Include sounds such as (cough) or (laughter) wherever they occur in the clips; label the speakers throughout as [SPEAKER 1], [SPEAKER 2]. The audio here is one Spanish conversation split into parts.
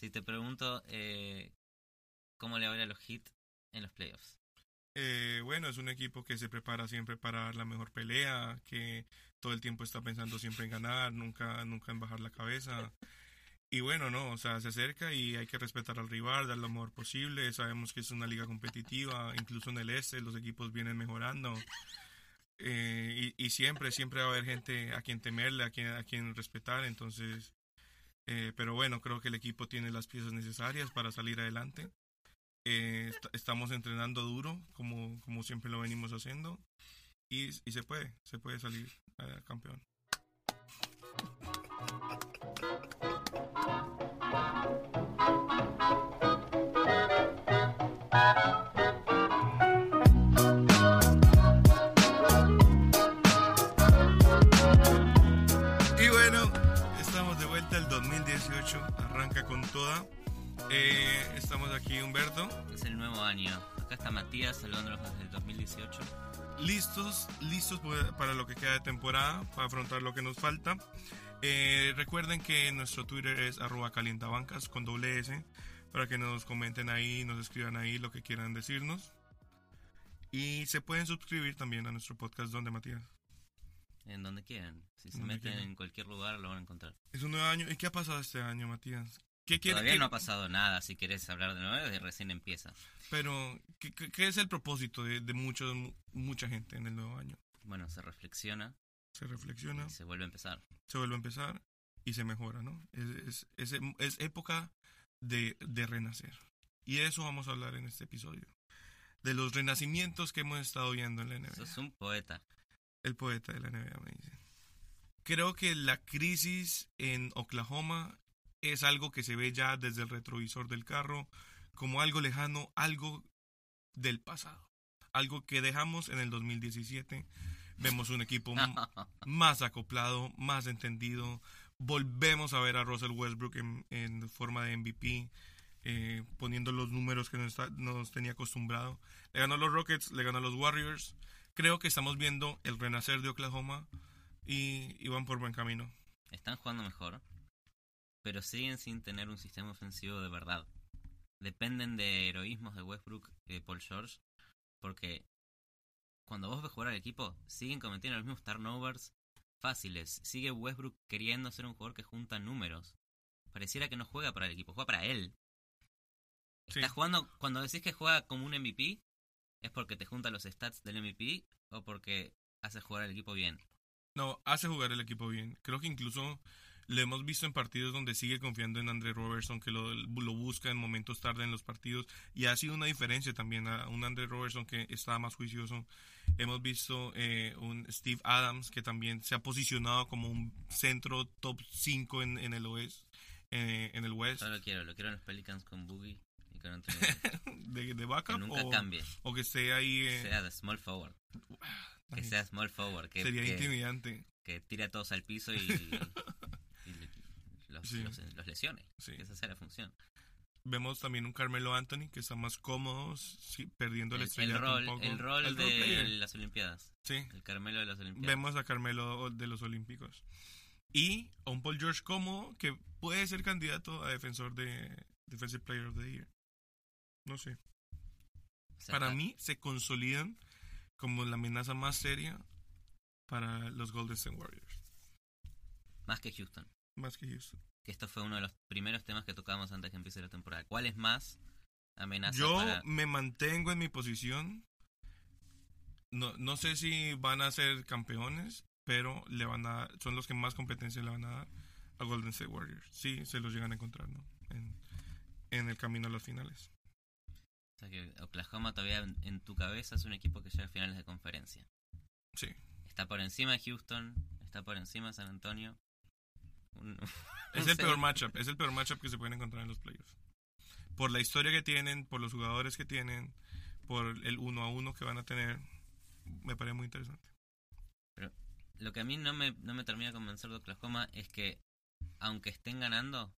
[SPEAKER 1] Si te pregunto, eh, ¿cómo le va a los Heat en los playoffs?
[SPEAKER 2] Eh, bueno, es un equipo que se prepara siempre para dar la mejor pelea, que todo el tiempo está pensando siempre en ganar, nunca, nunca en bajar la cabeza. Y bueno, no, o sea, se acerca y hay que respetar al rival, dar lo mejor posible. Sabemos que es una liga competitiva, incluso en el este los equipos vienen mejorando. Eh, y, y, siempre, siempre va a haber gente a quien temerle, a quien, a quien respetar. Entonces, eh, pero bueno, creo que el equipo tiene las piezas necesarias para salir adelante. Eh, est estamos entrenando duro, como, como siempre lo venimos haciendo. Y, y se puede, se puede salir eh, campeón. Con toda. Eh, estamos aquí, Humberto.
[SPEAKER 1] Es el nuevo año. Acá está Matías saludándonos desde el 2018.
[SPEAKER 2] Listos, listos para lo que queda de temporada, para afrontar lo que nos falta. Eh, recuerden que nuestro Twitter es arroba calientabancas con doble S, para que nos comenten ahí, nos escriban ahí lo que quieran decirnos. Y se pueden suscribir también a nuestro podcast donde Matías.
[SPEAKER 1] En donde quieran. Si se meten
[SPEAKER 2] quieran.
[SPEAKER 1] en cualquier lugar lo van a encontrar.
[SPEAKER 2] Es un nuevo año. ¿Y qué ha pasado este año, Matías? ¿Qué quiere,
[SPEAKER 1] Todavía
[SPEAKER 2] qué-
[SPEAKER 1] no ha pasado nada. Si querés hablar de nuevo, recién empieza.
[SPEAKER 2] Pero, ¿qué, qué- es el propósito de, de muchos, mucha gente en el nuevo año?
[SPEAKER 1] Bueno, se reflexiona
[SPEAKER 2] Se reflexiona,
[SPEAKER 1] y se vuelve a empezar.
[SPEAKER 2] se vuelve a empezar y se mejora, ¿no? Es, es, es, es época de, de renacer. Y de eso vamos a hablar en este episodio. De los renacimientos que hemos estado viendo en la NBA.
[SPEAKER 1] Sos un poeta.
[SPEAKER 2] El poeta de la NBA me dice. Creo que la crisis en Oklahoma es algo que se ve ya desde el retrovisor del carro como algo lejano, algo del pasado. Algo que dejamos en el 2017. Vemos un equipo (laughs) más acoplado, más entendido. Volvemos a ver a Russell Westbrook en, en forma de MVP, eh, poniendo los números que nos, está- nos tenía acostumbrado. Le ganó a los Rockets, le ganó a los Warriors. Creo que estamos viendo el renacer de Oklahoma y, y van por buen camino.
[SPEAKER 1] Están jugando mejor, pero siguen sin tener un sistema ofensivo de verdad. Dependen de heroísmos de Westbrook y de Paul George, porque cuando vos ves jugar al equipo, siguen cometiendo los mismos turnovers fáciles. Sigue Westbrook queriendo ser un jugador que junta números. Pareciera que no juega para el equipo, juega para él.
[SPEAKER 2] Sí.
[SPEAKER 1] Está jugando, cuando decís que juega como un MVP, ¿es porque te junta los stats del MVP o porque hace jugar al equipo bien?
[SPEAKER 2] No, hace jugar el equipo bien. Creo que incluso le hemos visto en partidos donde sigue confiando en Andre Robertson, que lo, lo busca en momentos tarde en los partidos. Y ha sido una diferencia también a un Andre Robertson que está más juicioso. Hemos visto eh, un Steve Adams que también se ha posicionado como un centro top 5 en, en el oeste. eh, en el West,
[SPEAKER 1] Yo lo quiero, lo quiero en los Pelicans con Boogie y con Anthony (laughs)
[SPEAKER 2] de, de
[SPEAKER 1] que
[SPEAKER 2] backup,
[SPEAKER 1] nunca
[SPEAKER 2] o,
[SPEAKER 1] cambie.
[SPEAKER 2] o que esté ahí. eh,
[SPEAKER 1] Sea de small forward. Que sea small forward. Que,
[SPEAKER 2] sería
[SPEAKER 1] que,
[SPEAKER 2] intimidante.
[SPEAKER 1] que tire a todos al piso y (laughs) los,
[SPEAKER 2] Sí.
[SPEAKER 1] los, los lesione.
[SPEAKER 2] Sí.
[SPEAKER 1] Que esa sea la función.
[SPEAKER 2] Vemos también un Carmelo Anthony que está más cómodo, sí, perdiendo el,
[SPEAKER 1] El, el rol,
[SPEAKER 2] un poco.
[SPEAKER 1] el rol
[SPEAKER 2] El
[SPEAKER 1] de las Olimpiadas.
[SPEAKER 2] Sí,
[SPEAKER 1] El Carmelo de las Olimpiadas.
[SPEAKER 2] vemos a Carmelo de los Olímpicos. Y a un Paul George cómodo que puede ser candidato a defensor de Defensive Player of the Year. No sé.
[SPEAKER 1] O sea,
[SPEAKER 2] Para
[SPEAKER 1] está-
[SPEAKER 2] mí se consolidan como la amenaza más seria para los Golden State Warriors.
[SPEAKER 1] Más que Houston.
[SPEAKER 2] Más que Houston.
[SPEAKER 1] Que esto fue uno de los primeros temas que tocábamos antes que empiece la temporada. ¿Cuál es más amenaza
[SPEAKER 2] Yo
[SPEAKER 1] para...
[SPEAKER 2] me mantengo en mi posición. No, no sé si van a ser campeones, pero le van a son los que más competencia le van a dar a Golden State Warriors. Sí, se los llegan a encontrar, ¿no? En, en el camino a las finales.
[SPEAKER 1] O sea que Oklahoma todavía en, en tu cabeza es un equipo que llega a finales de conferencia.
[SPEAKER 2] Sí.
[SPEAKER 1] Está por encima de Houston, está por encima de San Antonio. (laughs)
[SPEAKER 2] Es el peor matchup, es el peor matchup que se pueden encontrar en los playoffs. Por la historia que tienen, por los jugadores que tienen, por el uno a uno que van a tener, me parece muy interesante.
[SPEAKER 1] Lo que a mí no me, no me termina de convencer de Oklahoma es que, aunque estén ganando,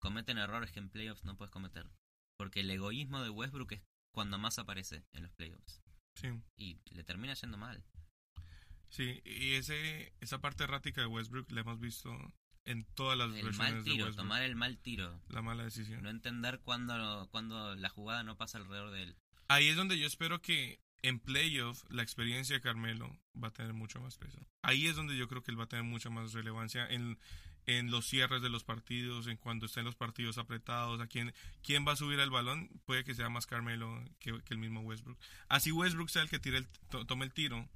[SPEAKER 1] cometen errores que en playoffs no puedes cometer. Porque el egoísmo de Westbrook es cuando más aparece en los playoffs.
[SPEAKER 2] Sí.
[SPEAKER 1] Y le termina yendo mal.
[SPEAKER 2] Sí, y ese, esa parte errática de Westbrook la hemos visto en todas las
[SPEAKER 1] El
[SPEAKER 2] versiones
[SPEAKER 1] mal
[SPEAKER 2] de
[SPEAKER 1] tiro,
[SPEAKER 2] Westbrook.
[SPEAKER 1] tomar el mal tiro.
[SPEAKER 2] La mala decisión.
[SPEAKER 1] No entender cuando, cuando la jugada no pasa alrededor de él.
[SPEAKER 2] Ahí es donde yo espero que en playoff la experiencia de Carmelo va a tener mucho más peso. Ahí es donde yo creo que él va a tener mucha más relevancia en, en los cierres de los partidos, en cuando estén los partidos apretados, a quién, quién va a subir el balón, puede que sea más Carmelo que, que el mismo Westbrook. Así Westbrook sea el que tire el, to- tome el tiro,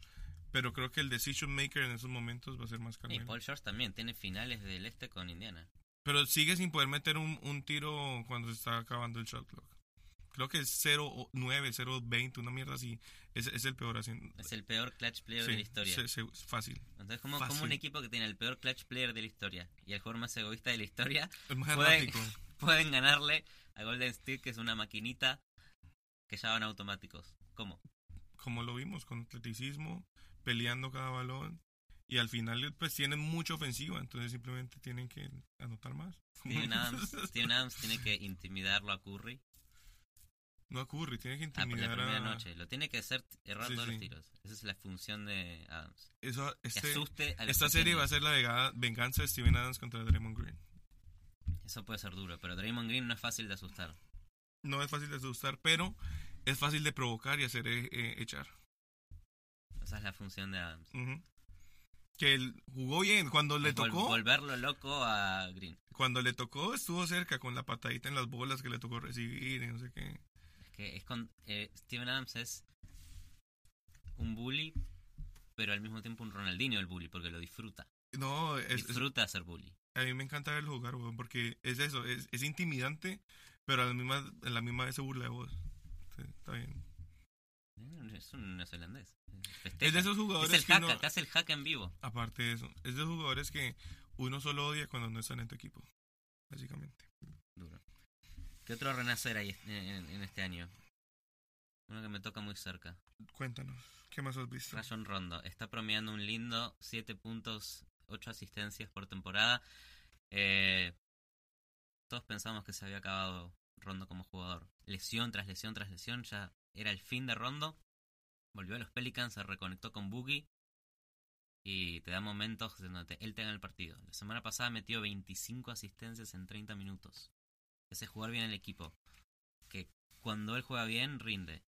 [SPEAKER 2] pero creo que el decision maker en esos momentos va a ser más
[SPEAKER 1] Y
[SPEAKER 2] Carmelo.
[SPEAKER 1] Paul George también tiene finales del este con Indiana.
[SPEAKER 2] Pero sigue sin poder meter un, un tiro cuando se está acabando el shot clock. Creo que es 0-9, 0-20, una mierda así. Es, es el peor así.
[SPEAKER 1] Es el peor clutch player
[SPEAKER 2] Sí,
[SPEAKER 1] de la historia.
[SPEAKER 2] se- se- fácil.
[SPEAKER 1] Entonces, como,
[SPEAKER 2] Fácil.
[SPEAKER 1] como un equipo que tiene el peor clutch player de la historia y el jugador más egoísta de la historia (laughs)
[SPEAKER 2] más
[SPEAKER 1] Pueden- (laughs) pueden ganarle a Golden State, que es una maquinita que ya van automáticos? ¿Cómo?
[SPEAKER 2] Como lo vimos, con atleticismo, peleando cada balón. Y al final, pues tienen mucha ofensiva. Entonces simplemente tienen que anotar más.
[SPEAKER 1] Steven (laughs) Adams, Steven Adams tiene que intimidarlo a Curry.
[SPEAKER 2] no a Curry, tiene que
[SPEAKER 1] Ah, por la
[SPEAKER 2] intimidar
[SPEAKER 1] primera
[SPEAKER 2] a.
[SPEAKER 1] noche. Lo tiene que hacer errar
[SPEAKER 2] Sí,
[SPEAKER 1] todos
[SPEAKER 2] sí.
[SPEAKER 1] los tiros. Esa es la función de Adams.
[SPEAKER 2] Eso,
[SPEAKER 1] Que
[SPEAKER 2] este,
[SPEAKER 1] asuste a
[SPEAKER 2] esta serie va a ser la vega- venganza de Steven Adams contra Draymond Green.
[SPEAKER 1] Eso puede ser duro, pero Draymond Green no es fácil de asustar.
[SPEAKER 2] No es fácil de asustar, pero es fácil de provocar y hacer eh, eh, echar.
[SPEAKER 1] Esa es la función de Adams.
[SPEAKER 2] Que él jugó bien. Cuando le
[SPEAKER 1] Vol-
[SPEAKER 2] tocó,
[SPEAKER 1] volverlo loco a Green.
[SPEAKER 2] cuando le tocó, estuvo cerca con la patadita en las bolas que le tocó recibir y no sé qué.
[SPEAKER 1] Es que es con, eh, Steven Adams es un bully, pero al mismo tiempo un Ronaldinho el bully, porque lo disfruta.
[SPEAKER 2] No, es, es-
[SPEAKER 1] disfruta ser bully.
[SPEAKER 2] a mí me encanta verlo jugar, weón, porque es eso, es, es intimidante, pero a la misma, a la misma vez se burla de vos. Sí, está bien.
[SPEAKER 1] Es un neozelandés.
[SPEAKER 2] Es de esos
[SPEAKER 1] Es
[SPEAKER 2] jugadores
[SPEAKER 1] el
[SPEAKER 2] que
[SPEAKER 1] hack,
[SPEAKER 2] uno,
[SPEAKER 1] que hace el hack en vivo.
[SPEAKER 2] aparte de eso, es de esos jugadores que uno solo odia cuando no están en tu equipo, básicamente.
[SPEAKER 1] Duro. ¿Qué otro renacer hay en, en- en este año? Uno que me toca muy cerca.
[SPEAKER 2] Cuéntanos, ¿qué más has visto?
[SPEAKER 1] Rayon Rondo. Está promediando un lindo 7 puntos, 8 asistencias por temporada. Eh, todos pensamos que se había acabado Rondo como jugador. Lesión tras lesión tras lesión. Ya era el fin de Rondo. Volvió a los Pelicans, se reconectó con Boogie. Y te da momentos en donde él tenga el partido. La semana pasada metió 25 asistencias en 30 minutos. Ese jugar bien el equipo. Que cuando él juega bien, rinde.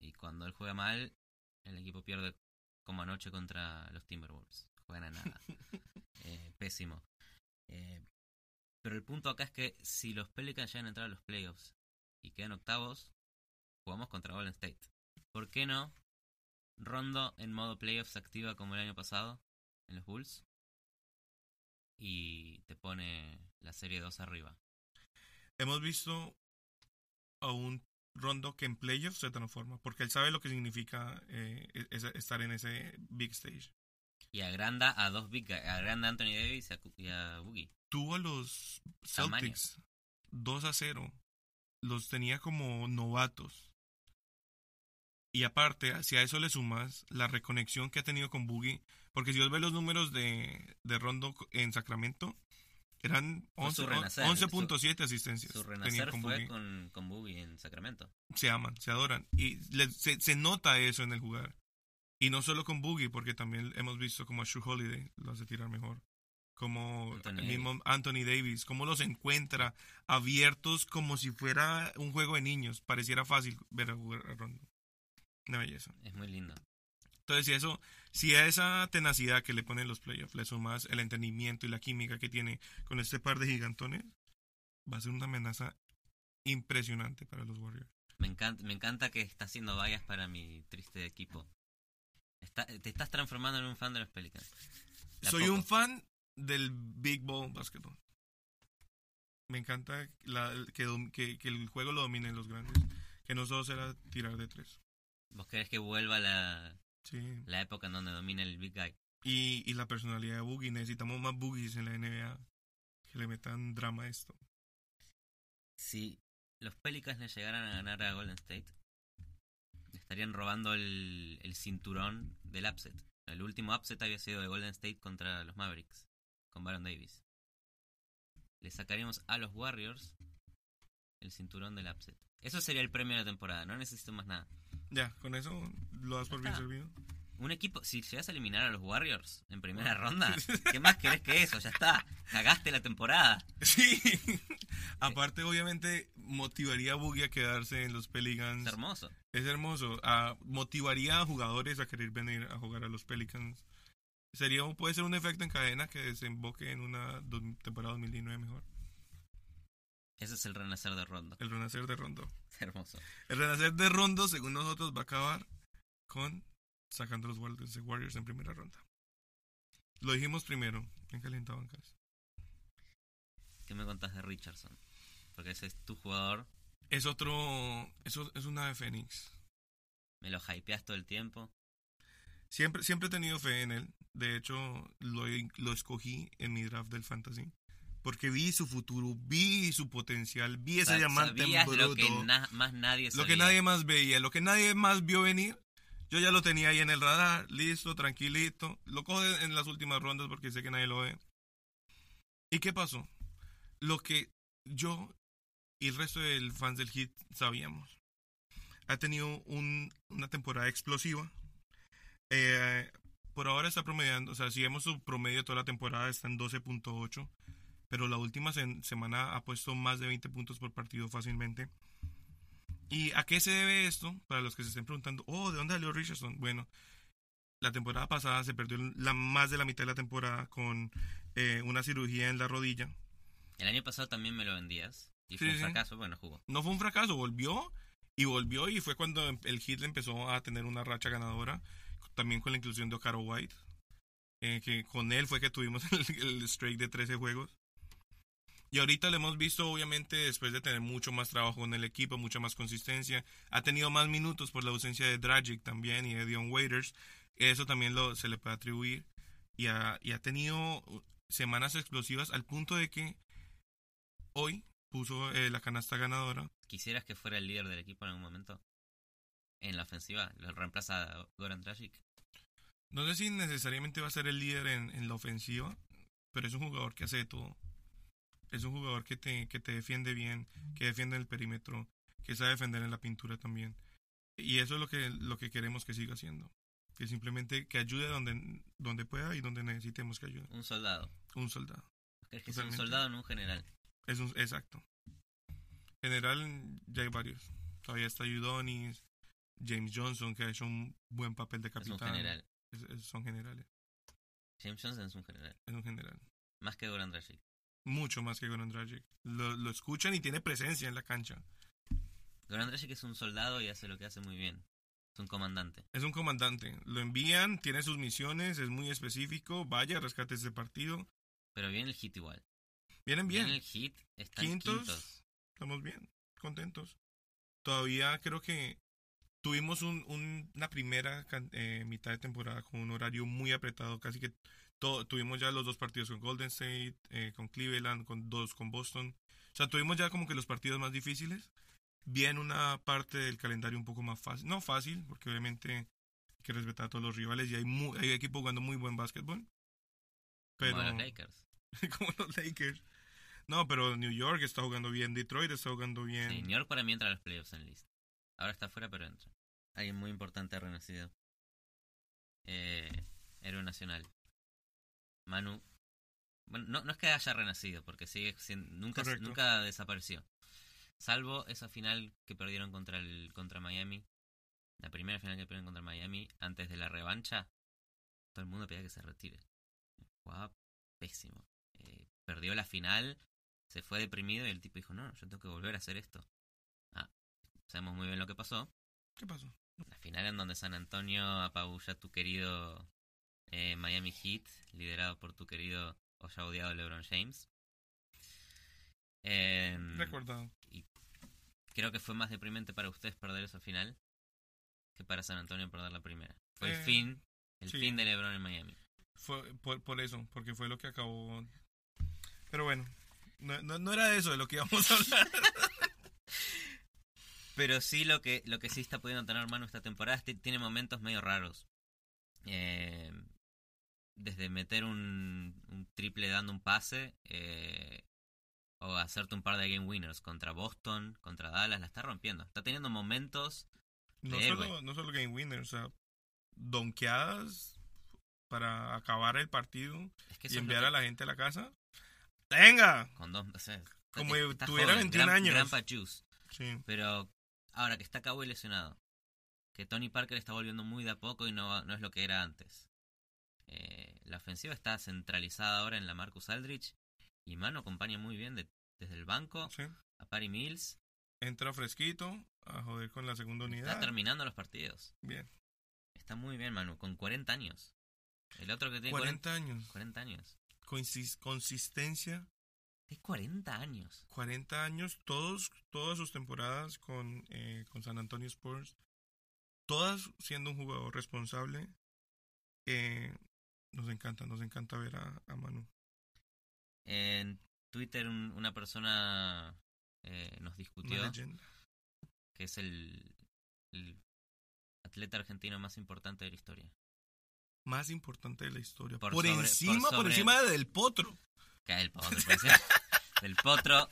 [SPEAKER 1] Y cuando él juega mal, el equipo pierde como anoche contra los Timberwolves. Juegan a nada. (laughs) Eh, pésimo. Eh, pero el punto acá es que si los Pelicans llegan a entrar a los playoffs y quedan octavos, jugamos contra Golden State. ¿Por qué no? Rondo en modo playoffs activa como el año pasado en los Bulls y te pone la serie 2 arriba.
[SPEAKER 2] Hemos visto a un Rondo que en playoffs se transforma, porque él sabe lo que significa eh, es- estar en ese big stage.
[SPEAKER 1] Y agranda a dos big guys, agranda a Anthony Davis y a, Boogie.
[SPEAKER 2] Tuvo a los. Celtics 2 a 0. Los tenía como novatos. Y aparte, si a eso le sumas la reconexión que ha tenido con Boogie, porque si os ves los números de, de Rondo en Sacramento, eran
[SPEAKER 1] Fue su
[SPEAKER 2] 11
[SPEAKER 1] renacer,
[SPEAKER 2] 11.7 asistencias.
[SPEAKER 1] Su renacer
[SPEAKER 2] con
[SPEAKER 1] fue
[SPEAKER 2] Boogie.
[SPEAKER 1] con, con Boogie en Sacramento.
[SPEAKER 2] Se aman, se adoran. Y le- se, se nota eso en el jugar. Y no solo con Boogie, porque también hemos visto como a Shu Holiday lo hace tirar mejor. Como
[SPEAKER 1] Anthony
[SPEAKER 2] el mismo Anthony Davis, cómo los encuentra abiertos como si fuera un juego de niños. Pareciera fácil ver a jugar a Rondo. Una belleza.
[SPEAKER 1] Es muy lindo.
[SPEAKER 2] Entonces, si eso, si a esa tenacidad que le ponen los playoffs le sumas el entendimiento y la química que tiene con este par de gigantones, va a ser una amenaza impresionante para los Warriors.
[SPEAKER 1] Me encanta, me encanta que está haciendo vallas para mi triste equipo. Está- te estás transformando en un fan de los Pelicans. De
[SPEAKER 2] Soy
[SPEAKER 1] poco.
[SPEAKER 2] un fan del Big Ball Basketball. Me encanta la- que, que, que el juego lo dominen los grandes. Que no solo será tirar de tres.
[SPEAKER 1] ¿Vos querés que vuelva la,
[SPEAKER 2] Sí.
[SPEAKER 1] la época en donde domina el Big Guy?
[SPEAKER 2] Y, y la personalidad de Boogie. Necesitamos más Boogies en la NBA. Que le metan drama a esto.
[SPEAKER 1] Si los Pelicans le llegaran a ganar a Golden State, le estarían robando el, el cinturón del upset. El último upset había sido de Golden State contra los Mavericks, con Baron Davis. Le sacaríamos a los Warriors el cinturón del upset. Eso sería el premio de la temporada, no necesito más nada.
[SPEAKER 2] Ya, con eso lo das por bien servido.
[SPEAKER 1] un equipo, si llegas a eliminar a los Warriors en primera ronda, (laughs) ¿qué más querés que eso? Ya está, cagaste la temporada.
[SPEAKER 2] Sí. (laughs) Aparte, obviamente, motivaría a Boogie a quedarse en los Pelicans.
[SPEAKER 1] Es hermoso.
[SPEAKER 2] Es hermoso. Ah, motivaría a jugadores a querer venir a jugar a los Pelicans. Sería, puede ser un efecto en cadena que desemboque en una temporada 2019 mejor.
[SPEAKER 1] Ese es el renacer de Rondo.
[SPEAKER 2] El renacer de Rondo.
[SPEAKER 1] Es (laughs) hermoso.
[SPEAKER 2] El renacer de Rondo, según nosotros, va a acabar con sacando los Warriors, en primera ronda. Lo dijimos primero en Calientabancas.
[SPEAKER 1] ¿Qué me contás de Richardson? Porque ese es tu jugador.
[SPEAKER 2] Es otro. Eso es una de Fénix.
[SPEAKER 1] Me lo hypeas todo el tiempo.
[SPEAKER 2] Siempre, siempre he tenido fe en él. De hecho, lo, lo escogí en mi draft del fantasy. Porque vi su futuro, vi su potencial, vi ese diamante en
[SPEAKER 1] sabías lo
[SPEAKER 2] bruto.
[SPEAKER 1] que na- más nadie
[SPEAKER 2] Lo que
[SPEAKER 1] sabía.
[SPEAKER 2] nadie más veía, lo que nadie más vio venir, yo ya lo tenía ahí en el radar, listo, tranquilito. Lo cojo en las últimas rondas porque sé que nadie lo ve. ¿Y qué pasó? Lo que yo y el resto de fans del hit sabíamos. Ha tenido un- una temporada explosiva. Eh, por ahora está promediando, o sea, si vemos su promedio toda la temporada está en 12.8, pero la última se- semana ha puesto más de 20 puntos por partido fácilmente. ¿Y a qué se debe esto? Para los que se estén preguntando, oh, ¿de dónde salió Richardson? Bueno, la temporada pasada se perdió la, más de la mitad de la temporada con eh, una cirugía en la rodilla.
[SPEAKER 1] El año pasado también me lo vendías. Y
[SPEAKER 2] Sí,
[SPEAKER 1] fue un
[SPEAKER 2] sí.
[SPEAKER 1] fracaso, bueno, jugó.
[SPEAKER 2] No fue un fracaso, volvió y volvió y fue cuando el Heat empezó a tener una racha ganadora, también con la inclusión de Ocaro White, eh, que con él fue que tuvimos (laughs) el, el streak de 13 juegos. Y ahorita lo hemos visto, obviamente, después de tener mucho más trabajo con el equipo, mucha más consistencia. Ha tenido más minutos por la ausencia de Dragic también y de Dion Waiters. Eso también lo, se le puede atribuir. Y ha, y ha tenido semanas explosivas al punto de que hoy puso eh, la canasta ganadora.
[SPEAKER 1] ¿Quisieras que fuera el líder del equipo en algún momento? En la ofensiva, lo reemplaza a Goran Dragic.
[SPEAKER 2] No sé si necesariamente va a ser el líder en, en la ofensiva, pero es un jugador que hace de todo. Es un jugador que te, que te defiende bien, que defiende el perímetro, que sabe defender en la pintura también. Y eso es lo que, lo que queremos que siga haciendo. Que simplemente que ayude donde, donde pueda y donde necesitemos que ayude.
[SPEAKER 1] Un soldado.
[SPEAKER 2] Un soldado.
[SPEAKER 1] ¿Crees que es un soldado en un general?
[SPEAKER 2] Es un, exacto. General, ya hay varios. Todavía está Udonis, James Johnson, que ha hecho un buen papel de
[SPEAKER 1] Es un
[SPEAKER 2] capitán.
[SPEAKER 1] general.
[SPEAKER 2] Es- es- son generales.
[SPEAKER 1] James Johnson es un general.
[SPEAKER 2] Es un general.
[SPEAKER 1] Más que Goran Dragic.
[SPEAKER 2] Mucho más que Goran Dragic. Lo, lo escuchan y tiene presencia en la cancha.
[SPEAKER 1] Goran Dragic es un soldado y hace lo que hace muy bien. Es un comandante.
[SPEAKER 2] Es un comandante. Lo envían, tiene sus misiones, es muy específico. Vaya, rescate este partido.
[SPEAKER 1] Pero viene el hit igual.
[SPEAKER 2] Vienen bien.
[SPEAKER 1] Viene el hit. Están
[SPEAKER 2] Quintos.
[SPEAKER 1] quintos.
[SPEAKER 2] Estamos bien, contentos. Todavía creo que tuvimos un, un- una primera eh, mitad de temporada con un horario muy apretado. Casi que tuvimos ya los dos partidos con Golden State, eh, con Cleveland, con dos con Boston. O sea, tuvimos ya como que los partidos más difíciles. Bien una parte del calendario un poco más fácil. No fácil, porque obviamente hay que respetar a todos los rivales y hay, mu- hay equipos jugando muy buen básquetbol. Pero,
[SPEAKER 1] Como los Lakers. (laughs)
[SPEAKER 2] como los Lakers. No, pero New York está jugando bien, Detroit está jugando bien.
[SPEAKER 1] Sí, New York para mí entra a los playoffs en list. Ahora está fuera, pero entra. Alguien muy importante ha renacido. Eh, héroe nacional. Manu. Bueno, no, no es que haya renacido, porque sigue siendo, nunca,
[SPEAKER 2] Correcto.
[SPEAKER 1] nunca desapareció. Salvo esa final que perdieron contra el contra Miami. La primera final que perdieron contra Miami, antes de la revancha, todo el mundo pedía que se retire. Jugaba pésimo. Eh, perdió la final, se fue deprimido y el tipo dijo, no, yo tengo que volver a hacer esto. Ah, sabemos muy bien lo que pasó.
[SPEAKER 2] ¿Qué pasó?
[SPEAKER 1] La final en donde San Antonio apabulla a tu querido eh, Miami Heat, liderado por tu querido o ya odiado LeBron James. Em,
[SPEAKER 2] Recordado.
[SPEAKER 1] creo que fue más deprimente para ustedes perder esa final que para San Antonio perder la primera. Fue
[SPEAKER 2] Eh,
[SPEAKER 1] el fin, el
[SPEAKER 2] sí.
[SPEAKER 1] fin de LeBron en Miami.
[SPEAKER 2] Fue por, por eso, porque fue lo que acabó. Pero bueno, no, no, no era de eso de lo que íbamos a hablar. (laughs)
[SPEAKER 1] Pero sí lo que lo que sí está pudiendo tener mano esta temporada es que tiene momentos medio raros. Eh, desde meter un, un triple dando un pase eh, o hacerte un par de game winners contra Boston, contra Dallas, la está rompiendo. Está teniendo momentos
[SPEAKER 2] No
[SPEAKER 1] héroe.
[SPEAKER 2] solo, no solo Game Winner, o sea, donkeadas para acabar el partido
[SPEAKER 1] Es que
[SPEAKER 2] y enviar
[SPEAKER 1] que-
[SPEAKER 2] a la gente a la casa. ¡Venga!
[SPEAKER 1] con dos, o sea,
[SPEAKER 2] Como
[SPEAKER 1] está
[SPEAKER 2] tuviera
[SPEAKER 1] joven,
[SPEAKER 2] 21
[SPEAKER 1] gran-
[SPEAKER 2] años. Sí.
[SPEAKER 1] Pero ahora que está Kawhi lesionado, que Tony Parker está volviendo muy de a poco y no, no es lo que era antes. Eh, la ofensiva está centralizada ahora en la Marcus Aldrich y Mano acompaña muy bien de- desde el banco
[SPEAKER 2] sí.
[SPEAKER 1] a Patty Mills.
[SPEAKER 2] Entra fresquito a joder con la segunda
[SPEAKER 1] Está
[SPEAKER 2] unidad.
[SPEAKER 1] terminando los partidos.
[SPEAKER 2] Bien.
[SPEAKER 1] Está muy bien, Manu, con 40 años. El otro que tiene
[SPEAKER 2] 40 años.
[SPEAKER 1] 40 años.
[SPEAKER 2] Consis- consistencia.
[SPEAKER 1] Es 40 años.
[SPEAKER 2] 40 años. Todos, todas sus temporadas con, eh, con San Antonio Spurs. Todas siendo un jugador responsable. Eh, nos encanta, nos encanta ver a, a Manu.
[SPEAKER 1] En Twitter un- una persona eh, nos discutió que es el, el atleta argentino más importante de la historia.
[SPEAKER 2] Más importante de la historia.
[SPEAKER 1] Por
[SPEAKER 2] Por,
[SPEAKER 1] sobre-
[SPEAKER 2] encima,
[SPEAKER 1] por
[SPEAKER 2] encima de Del Potro.
[SPEAKER 1] Que el potro. (laughs) Del potro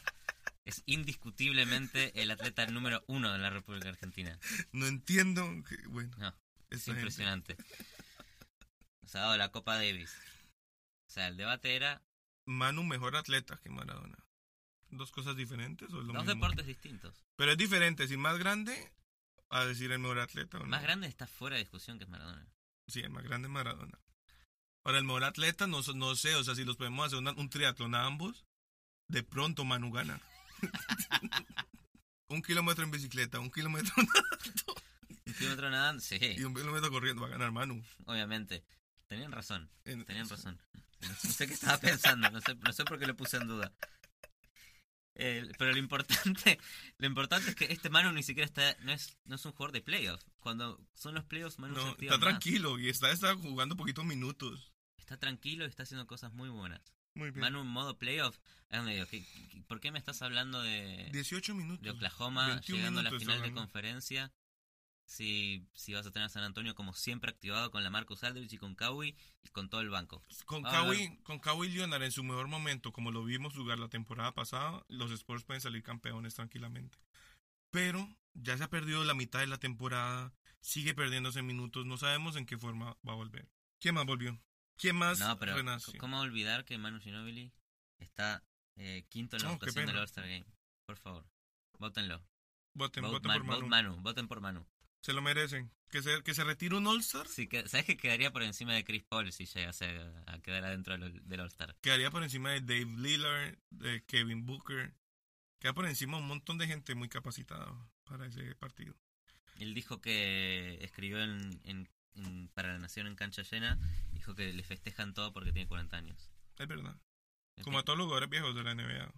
[SPEAKER 1] es indiscutiblemente el atleta número uno de la República Argentina.
[SPEAKER 2] No entiendo. que- bueno,
[SPEAKER 1] No, es
[SPEAKER 2] gente.
[SPEAKER 1] Ha dado la Copa Davis. O sea, el debate era
[SPEAKER 2] Manu mejor atleta que Maradona. ¿Dos cosas diferentes o es lo
[SPEAKER 1] dos
[SPEAKER 2] mismo?
[SPEAKER 1] deportes distintos.
[SPEAKER 2] Pero es diferente, si más grande, a decir el mejor atleta o no.
[SPEAKER 1] Más grande está fuera de discusión que es Maradona.
[SPEAKER 2] Sí, el más grande es Maradona. Ahora, el mejor atleta, no, no sé, o sea, si los podemos hacer una- un triatlón a ambos, de pronto Manu gana. (laughs) un kilómetro en bicicleta, un kilómetro (laughs)
[SPEAKER 1] Un kilómetro nadando, sí,
[SPEAKER 2] y un kilómetro corriendo va a ganar Manu.
[SPEAKER 1] obviamente. Tenían razón,
[SPEAKER 2] En-
[SPEAKER 1] tenían razón. No sé qué estaba pensando, no sé, no sé por qué lo puse en duda. Eh, pero lo importante, (laughs) lo importante es que este Manu ni siquiera está, no es, no es un jugador de playoffs. Cuando son los playoffs, Manu
[SPEAKER 2] No, está
[SPEAKER 1] más.
[SPEAKER 2] tranquilo y está, está jugando poquitos minutos.
[SPEAKER 1] Está tranquilo y está haciendo cosas muy buenas.
[SPEAKER 2] Muy bien.
[SPEAKER 1] Manu en modo playoff, digo, ¿qué- qué- ¿por qué me estás hablando de,
[SPEAKER 2] 18 minutos.
[SPEAKER 1] de Oklahoma
[SPEAKER 2] 21
[SPEAKER 1] llegando a la final de conferencia? Si, si vas a tener a San Antonio como siempre activado con la Marcus Aldridge y con Kawhi y con todo el banco.
[SPEAKER 2] Con
[SPEAKER 1] Vamos a ver.
[SPEAKER 2] Kawhi, con Kawhi Leonard en su mejor momento, como lo vimos jugar la temporada pasada, los Spurs pueden salir campeones tranquilamente. Pero ya se ha perdido la mitad de la temporada, sigue perdiéndose minutos, no sabemos en qué forma va a volver. ¿Quién más volvió? ¿Quién más
[SPEAKER 1] No, pero
[SPEAKER 2] renació?
[SPEAKER 1] ¿cómo olvidar que Manu Ginobili está eh, quinto en la
[SPEAKER 2] Oh,
[SPEAKER 1] votación del. All-Star Game? Por favor, votenlo.
[SPEAKER 2] Voten,
[SPEAKER 1] Vote
[SPEAKER 2] voten por. Manu,
[SPEAKER 1] voten por Manu.
[SPEAKER 2] Se lo merecen. Que se, que se retire un All-Star,
[SPEAKER 1] Sí, que, ¿Sabes que quedaría por encima de Chris Paul si llegase a, a quedar adentro del, del All-Star?
[SPEAKER 2] quedaría por encima de Dave Lillard, de Kevin Booker. Queda por encima un montón de gente muy capacitada para ese partido.
[SPEAKER 1] Él dijo que escribió en, en- en- para la Nación en cancha llena, dijo que le festejan todo porque tiene 40 años.
[SPEAKER 2] Es verdad. Como a todos los jugadores viejos de la NBA.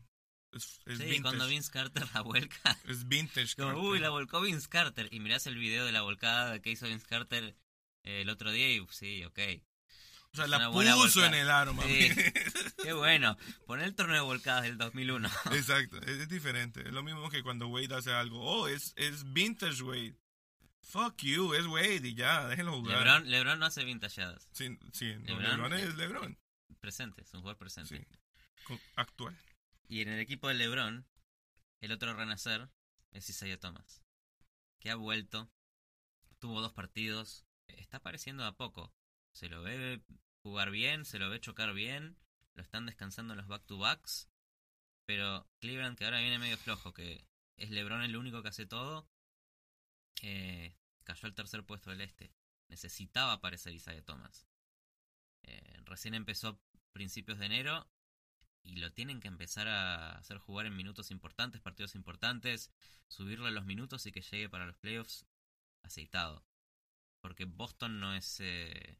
[SPEAKER 2] Es, es
[SPEAKER 1] Sí,
[SPEAKER 2] vintage.
[SPEAKER 1] cuando Vince Carter la vuelca,
[SPEAKER 2] Es vintage.
[SPEAKER 1] como,
[SPEAKER 2] Carter.
[SPEAKER 1] uy, la volcó Vince Carter, y mirás el video de la volcada que hizo Vince Carter eh, el otro día y uf, sí, ok.
[SPEAKER 2] o sea,
[SPEAKER 1] es
[SPEAKER 2] la puso en el aro, mami.
[SPEAKER 1] Sí. (laughs) Qué bueno, poner el torneo de volcadas del 2001.
[SPEAKER 2] Exacto, es, es diferente. Es lo mismo que cuando Wade hace algo. Oh, es, es vintage Wade. Fuck you, es Wade y ya, déjenlo jugar.
[SPEAKER 1] Lebron, Lebron no hace vintajeadas,
[SPEAKER 2] Sí, sí no,
[SPEAKER 1] LeBron,
[SPEAKER 2] LeBron, es LeBron.
[SPEAKER 1] presente, es un jugador presente.
[SPEAKER 2] Sí. Actual.
[SPEAKER 1] Y en el equipo de LeBron, el otro renacer es Isaiah Thomas, que ha vuelto, tuvo dos partidos, está apareciendo a poco. Se lo ve jugar bien, se lo ve chocar bien, lo están descansando en los back-to-backs, pero Cleveland, que ahora viene medio flojo, que es LeBron el único que hace todo, eh, cayó al tercer puesto del este. Necesitaba aparecer Isaiah Thomas. Eh, recién empezó principios de enero y lo tienen que empezar a hacer jugar en minutos importantes, partidos importantes, subirle los minutos y que llegue para los playoffs aceitado. Porque Boston no es eh,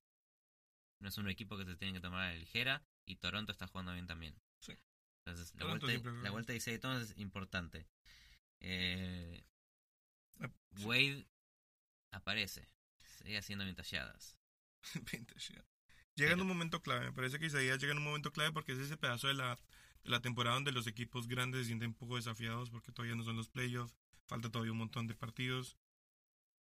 [SPEAKER 1] no es un equipo que se tiene que tomar a la ligera y Toronto está jugando bien también.
[SPEAKER 2] Sí.
[SPEAKER 1] Entonces, la vuelta, la vuelta de Isaiah Thomas es importante. Eh,
[SPEAKER 2] Ah.
[SPEAKER 1] Wade aparece, sigue haciendo ventajadas.
[SPEAKER 2] Vintage, ya. Llega en un momento clave. Me parece que Isaías llega en un momento clave porque es ese pedazo de la, de la temporada donde los equipos grandes se sienten un poco desafiados porque todavía no son los playoffs. Falta todavía un montón de partidos.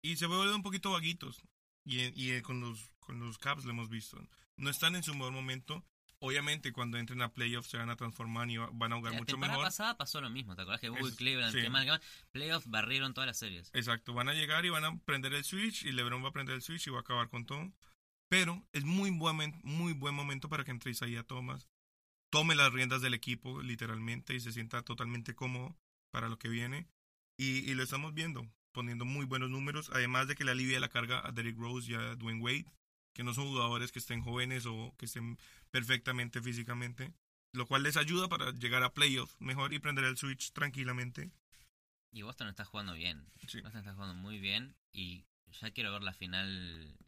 [SPEAKER 2] Y se vuelven un poquito vaguitos. Y, y con, los, con los Caps lo hemos visto. No están en su mejor momento, Obviamente cuando entren a playoffs se van a transformar y va- van a jugar
[SPEAKER 1] La
[SPEAKER 2] mucho
[SPEAKER 1] temporada
[SPEAKER 2] mejor.
[SPEAKER 1] pasada pasó lo mismo, ¿te acuerdas que Google Cleveland,
[SPEAKER 2] sí.
[SPEAKER 1] que más, que más, playoffs barrieron todas las series?
[SPEAKER 2] Exacto, van a llegar y van a prender el switch y LeBron va a prender el switch y va a acabar con todo. Pero es muy buen, muy buen momento para que entre Isaiah Thomas, tome las riendas del equipo literalmente y se sienta totalmente cómodo para lo que viene. Y, y lo estamos viendo, poniendo muy buenos números, además de que le alivia la carga a Derrick Rose y a Dwayne Wade, que no son jugadores que estén jóvenes o que estén perfectamente físicamente, lo cual les ayuda para llegar a playoffs mejor y prender el switch tranquilamente.
[SPEAKER 1] Y Boston está jugando bien.
[SPEAKER 2] Sí.
[SPEAKER 1] Boston está jugando muy bien y ya quiero ver la final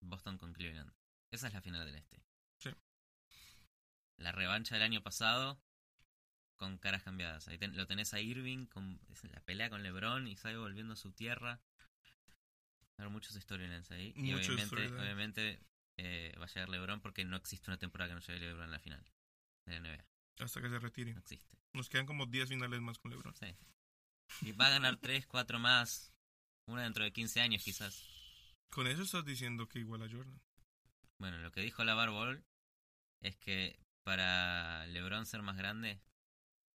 [SPEAKER 1] Boston con Cleveland. Esa es la final del este.
[SPEAKER 2] Sí.
[SPEAKER 1] La revancha del año pasado con caras cambiadas. Ahí ten- lo tenés a Irving con la pelea con LeBron y sale volviendo a su tierra. Haber muchos storylines ahí. Y
[SPEAKER 2] Muchos
[SPEAKER 1] obviamente, obviamente eh, va a llegar LeBron porque no existe una temporada que no llegue LeBron en la final de la NBA.
[SPEAKER 2] Hasta que se retire.
[SPEAKER 1] No existe.
[SPEAKER 2] Nos quedan como 10 finales más con LeBron.
[SPEAKER 1] Sí. Y va a ganar 3, 4 más. Una dentro de 15 años quizás.
[SPEAKER 2] Con eso estás diciendo que igual a Jordan.
[SPEAKER 1] Bueno, lo que dijo la Ball es que para LeBron ser más grande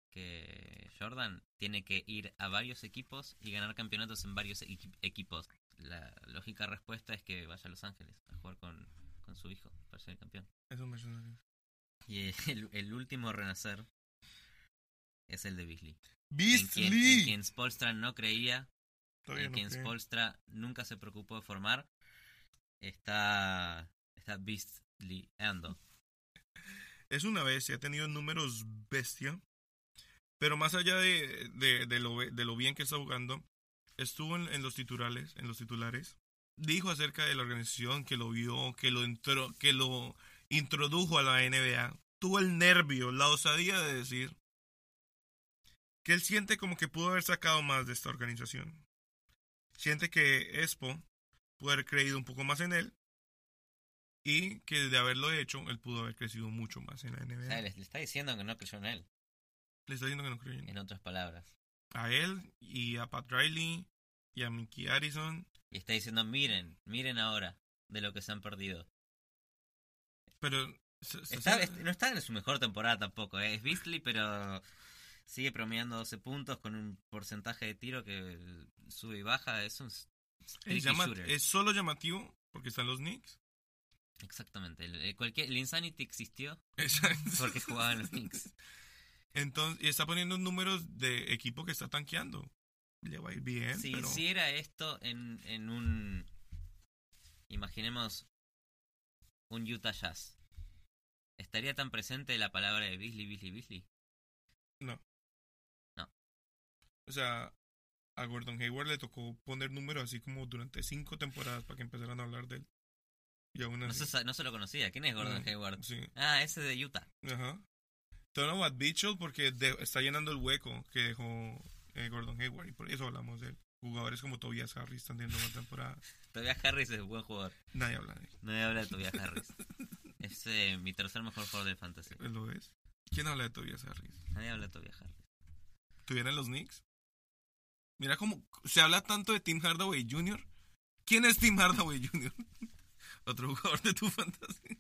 [SPEAKER 1] que Jordan, tiene que ir a varios equipos y ganar campeonatos en varios equi- equipos. La lógica respuesta es que vaya a Los Ángeles a jugar con, con su hijo para ser campeón.
[SPEAKER 2] Eso me suena.
[SPEAKER 1] Y (laughs) el, el último renacer es el de Beasley. En quien, en quien Spolstra no creía
[SPEAKER 2] Todavía
[SPEAKER 1] en
[SPEAKER 2] no
[SPEAKER 1] quien
[SPEAKER 2] creo.
[SPEAKER 1] Spolstra nunca se preocupó de formar, está, está Beastlyando. (laughs)
[SPEAKER 2] Es una bestia, ha tenido números bestia. Pero más allá de, de, de lo, de lo bien que está jugando, estuvo en, en los titulares, en los titulares. Dijo acerca de la organización que lo vio, que lo, intro- que lo introdujo a la NBA. Tuvo el nervio, la osadía de decir que él siente como que pudo haber sacado más de esta organización. Siente que Expo pudo haber creído un poco más en él y que de haberlo hecho, él pudo haber crecido mucho más en la
[SPEAKER 1] O
[SPEAKER 2] NBA.
[SPEAKER 1] sea, le, le está diciendo que no creyó en él,
[SPEAKER 2] Le está diciendo que no cree en
[SPEAKER 1] en otras palabras.
[SPEAKER 2] A él y a Pat Riley y a Mickey Harrison.
[SPEAKER 1] Y está diciendo, miren, miren ahora de lo que se han perdido.
[SPEAKER 2] Pero se- se-
[SPEAKER 1] Está-
[SPEAKER 2] se-
[SPEAKER 1] est- no está en su mejor temporada tampoco, ¿eh? es Beasley, pero sigue promediando 12 puntos con un porcentaje de tiro que sube y baja. Es un
[SPEAKER 2] es, llama- es solo llamativo porque están los Knicks.
[SPEAKER 1] Exactamente. El, el cualquier, el Insanity existió
[SPEAKER 2] Exacto.
[SPEAKER 1] porque jugaban los Knicks. (laughs)
[SPEAKER 2] Entonces, y está poniendo números de equipo que está tanqueando. Le va a ir bien,
[SPEAKER 1] Si
[SPEAKER 2] pero
[SPEAKER 1] hiciera esto en, en un. Imaginemos un Utah Jazz. ¿Estaría tan presente la palabra de Beasley, Beasley, Beasley?
[SPEAKER 2] O sea, a Gordon Hayward le tocó poner números así como durante cinco temporadas para que empezaran a hablar de él. Y aún
[SPEAKER 1] No
[SPEAKER 2] así.
[SPEAKER 1] se, sa- no se lo conocía. ¿Quién es Gordon
[SPEAKER 2] Mm,
[SPEAKER 1] Hayward?
[SPEAKER 2] Sí.
[SPEAKER 1] Ah, ese de Utah.
[SPEAKER 2] Ajá. Donovan Mitchell porque de- está llenando el hueco que dejó eh, Gordon Hayward y por eso hablamos de él. Jugadores como Tobias Harris están teniendo buena temporada. (laughs)
[SPEAKER 1] Tobias Harris es un buen jugador.
[SPEAKER 2] Nadie habla de él.
[SPEAKER 1] No me habla de Tobias (laughs) Harris. Es eh, mi tercer mejor jugador del fantasy.
[SPEAKER 2] ¿Él ¿Lo es? ¿Quién habla de Tobias Harris?
[SPEAKER 1] Nadie habla de Tobias Harris.
[SPEAKER 2] ¿Tuvieran los Knicks? Mira cómo se habla tanto de Tim Hardaway Jr. ¿Quién es Tim Hardaway Jr.? (laughs) Otro jugador de tu fantasy.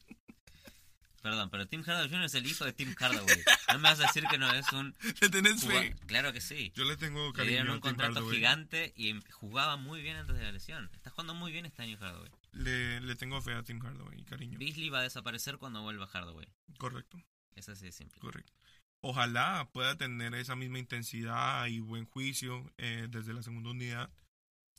[SPEAKER 1] Perdón, pero Tim Hardaway Jr. es el hijo de Tim Hardaway. No me vas a decir que no es un
[SPEAKER 2] ¿Le tenés fe?
[SPEAKER 1] Claro que sí.
[SPEAKER 2] Yo le tengo
[SPEAKER 1] Le
[SPEAKER 2] cariño
[SPEAKER 1] dieron
[SPEAKER 2] a
[SPEAKER 1] un
[SPEAKER 2] Tim
[SPEAKER 1] contrato
[SPEAKER 2] Hardaway.
[SPEAKER 1] gigante y jugaba muy bien antes de la lesión. Está jugando muy bien este año Hardaway.
[SPEAKER 2] Le, le tengo fe a Tim Hardaway y cariño.
[SPEAKER 1] Beasley va a desaparecer cuando vuelva Hardaway.
[SPEAKER 2] Correcto,
[SPEAKER 1] Es así de simple.
[SPEAKER 2] correcto. Ojalá pueda tener esa misma intensidad y buen juicio eh, desde la segunda unidad.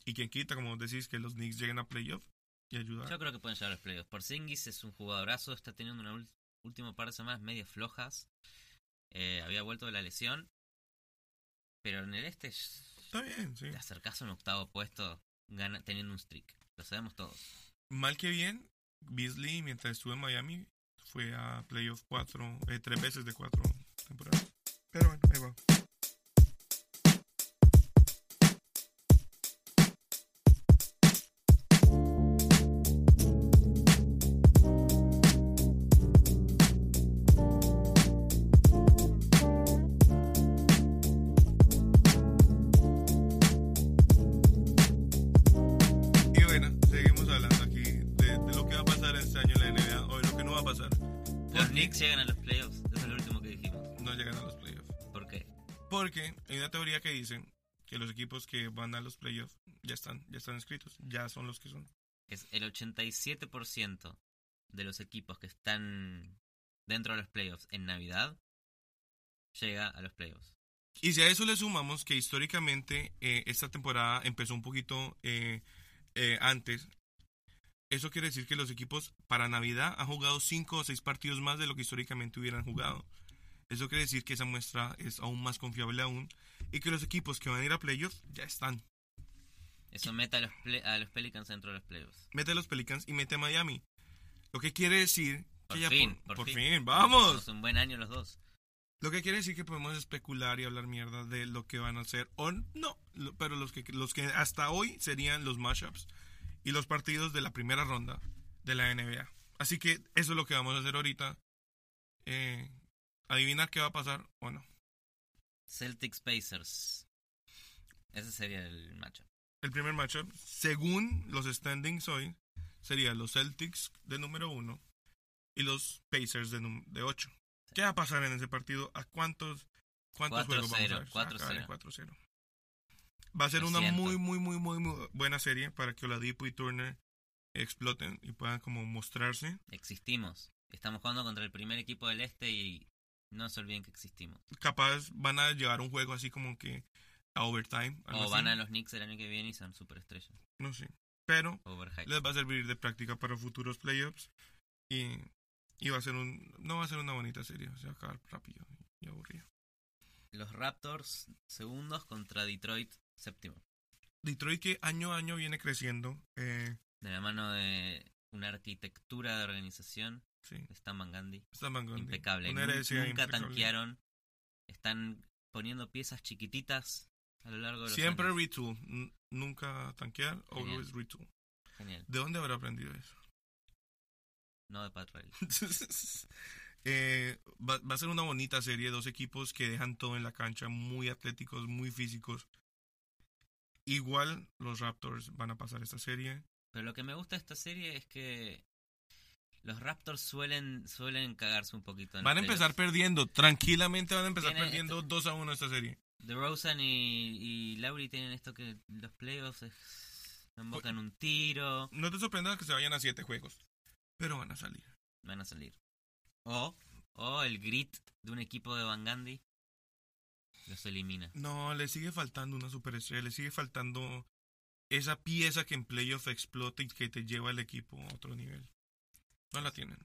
[SPEAKER 2] Y quien quita, como decís, que los Knicks lleguen a playoff y ayudar.
[SPEAKER 1] Yo creo que pueden llegar a los playoffs. Porzingis es un jugadorazo, está teniendo una última par de semanas medio flojas. Eh, había vuelto de la lesión. Pero en el este
[SPEAKER 2] Está bien, sí.
[SPEAKER 1] te acercás a un octavo puesto gana, teniendo un streak. Lo sabemos todos.
[SPEAKER 2] Mal que bien, Beasley, mientras estuvo en Miami, fue a playoff cuatro, eh, tres veces de cuatro temporadas. Pero bueno, ahí va. Teoría que los equipos que van a los playoffs ya están, ya están escritos, ya son los que son.
[SPEAKER 1] Es el 87% de los equipos que están dentro de los playoffs en Navidad llega a los playoffs.
[SPEAKER 2] Y si a eso le sumamos que históricamente eh, esta temporada empezó un poquito eh, eh, antes, eso quiere decir que los equipos para Navidad han jugado cinco o seis partidos más de lo que históricamente hubieran jugado. Eso quiere decir que esa muestra es aún más confiable aún y que los equipos que van a ir a playoffs ya están.
[SPEAKER 1] Eso mete a los, a los Pelicans dentro de los playoffs.
[SPEAKER 2] Mete a los Pelicans y mete a Miami. Lo que quiere decir
[SPEAKER 1] Por
[SPEAKER 2] que ya
[SPEAKER 1] fin,
[SPEAKER 2] por,
[SPEAKER 1] por
[SPEAKER 2] por
[SPEAKER 1] fin.
[SPEAKER 2] fin, vamos.
[SPEAKER 1] Tenemos un buen año los dos.
[SPEAKER 2] Lo que quiere decir que podemos especular y hablar mierda de lo que van a hacer o no, pero los que los que hasta hoy serían los mashups y los partidos de la primera ronda de la NBA. Así que eso es lo que vamos a hacer ahorita. Eh, adivinar qué va a pasar o no.
[SPEAKER 1] Celtics Pacers. Ese sería el matchup.
[SPEAKER 2] El primer matchup, según los standings hoy, sería los Celtics de número uno y los Pacers de, num- de 8. ¿Qué va a pasar en ese partido? ¿A cuántos, cuántos
[SPEAKER 1] 4-0,
[SPEAKER 2] juegos vamos a ver?
[SPEAKER 1] 4-0.
[SPEAKER 2] Ah, caray, 4-0. Va a ser
[SPEAKER 1] Lo
[SPEAKER 2] una
[SPEAKER 1] siento.
[SPEAKER 2] muy, muy, muy, muy buena serie para que Oladipo y Turner exploten y puedan como mostrarse.
[SPEAKER 1] Existimos. Estamos jugando contra el primer equipo del este y no se olviden que existimos.
[SPEAKER 2] Capaz van a llevar un juego así como que a overtime.
[SPEAKER 1] O
[SPEAKER 2] así.
[SPEAKER 1] van a los Knicks el año que viene y son superestrellas.
[SPEAKER 2] No sé. Pero
[SPEAKER 1] Overhype.
[SPEAKER 2] les va a servir de práctica para futuros playoffs y, y va a ser un no va a ser una bonita serie se va a acabar rápido y aburrido
[SPEAKER 1] Los Raptors segundos contra Detroit séptimo.
[SPEAKER 2] Detroit que año a año viene creciendo eh,
[SPEAKER 1] De la mano de una arquitectura de organización
[SPEAKER 2] sí
[SPEAKER 1] Van Gundy.
[SPEAKER 2] está Van Gundy.
[SPEAKER 1] Impecable. Nunca
[SPEAKER 2] impecable.
[SPEAKER 1] tanquearon. Están poniendo piezas chiquititas a lo largo de los
[SPEAKER 2] siempre
[SPEAKER 1] años.
[SPEAKER 2] retool n- nunca tanquear
[SPEAKER 1] Genial.
[SPEAKER 2] always retool
[SPEAKER 1] Genial.
[SPEAKER 2] ¿de dónde habrá aprendido eso?
[SPEAKER 1] No de Pat. (laughs)
[SPEAKER 2] Eh, va, va a ser una bonita serie, dos equipos que dejan todo en la cancha, muy atléticos, muy físicos. Igual los Raptors van a pasar esta serie.
[SPEAKER 1] Pero lo que me gusta de esta serie es que los Raptors suelen suelen cagarse un poquito. en
[SPEAKER 2] Van a empezar perdiendo, tranquilamente van a empezar perdiendo 2 a 1 esta serie.
[SPEAKER 1] DeRozan y, y Lowry tienen esto que los playoffs es- invocan un tiro,
[SPEAKER 2] No te sorprendas que se vayan a 7 juegos, pero van a salir.
[SPEAKER 1] van a salir. O, o el grit de un equipo de Van Gundy los elimina.
[SPEAKER 2] No, le sigue faltando una superestrella, le sigue faltando esa pieza que en playoff explota y que te lleva al equipo a otro nivel. No la tienen.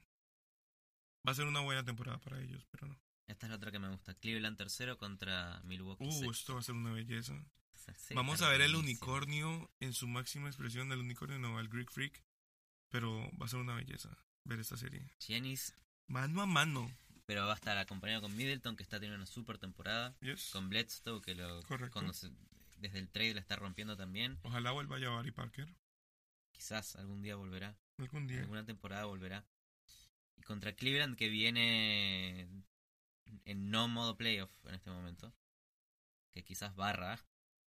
[SPEAKER 2] Va a ser una buena temporada para ellos, pero no.
[SPEAKER 1] Esta es la otra que me gusta. Cleveland tercero contra Milwaukee.
[SPEAKER 2] Uh,
[SPEAKER 1] sexto.
[SPEAKER 2] esto va a ser una belleza. (laughs) Vamos a ver el unicornio en su máxima expresión del unicornio, no, el Greek Freak. Pero va a ser una belleza ver esta serie.
[SPEAKER 1] Giannis,
[SPEAKER 2] Mano a mano.
[SPEAKER 1] pero va a estar acompañado con Middleton, que está teniendo una super temporada.
[SPEAKER 2] Yes.
[SPEAKER 1] Con Bledsoe, que lo,
[SPEAKER 2] Correcto.
[SPEAKER 1] cuando se- desde el trade la está rompiendo también.
[SPEAKER 2] Ojalá vuelva a y Parker.
[SPEAKER 1] Quizás algún día volverá.
[SPEAKER 2] Algún día.
[SPEAKER 1] alguna temporada volverá. Y contra Cleveland que viene en no modo playoff en este momento. Que quizás barra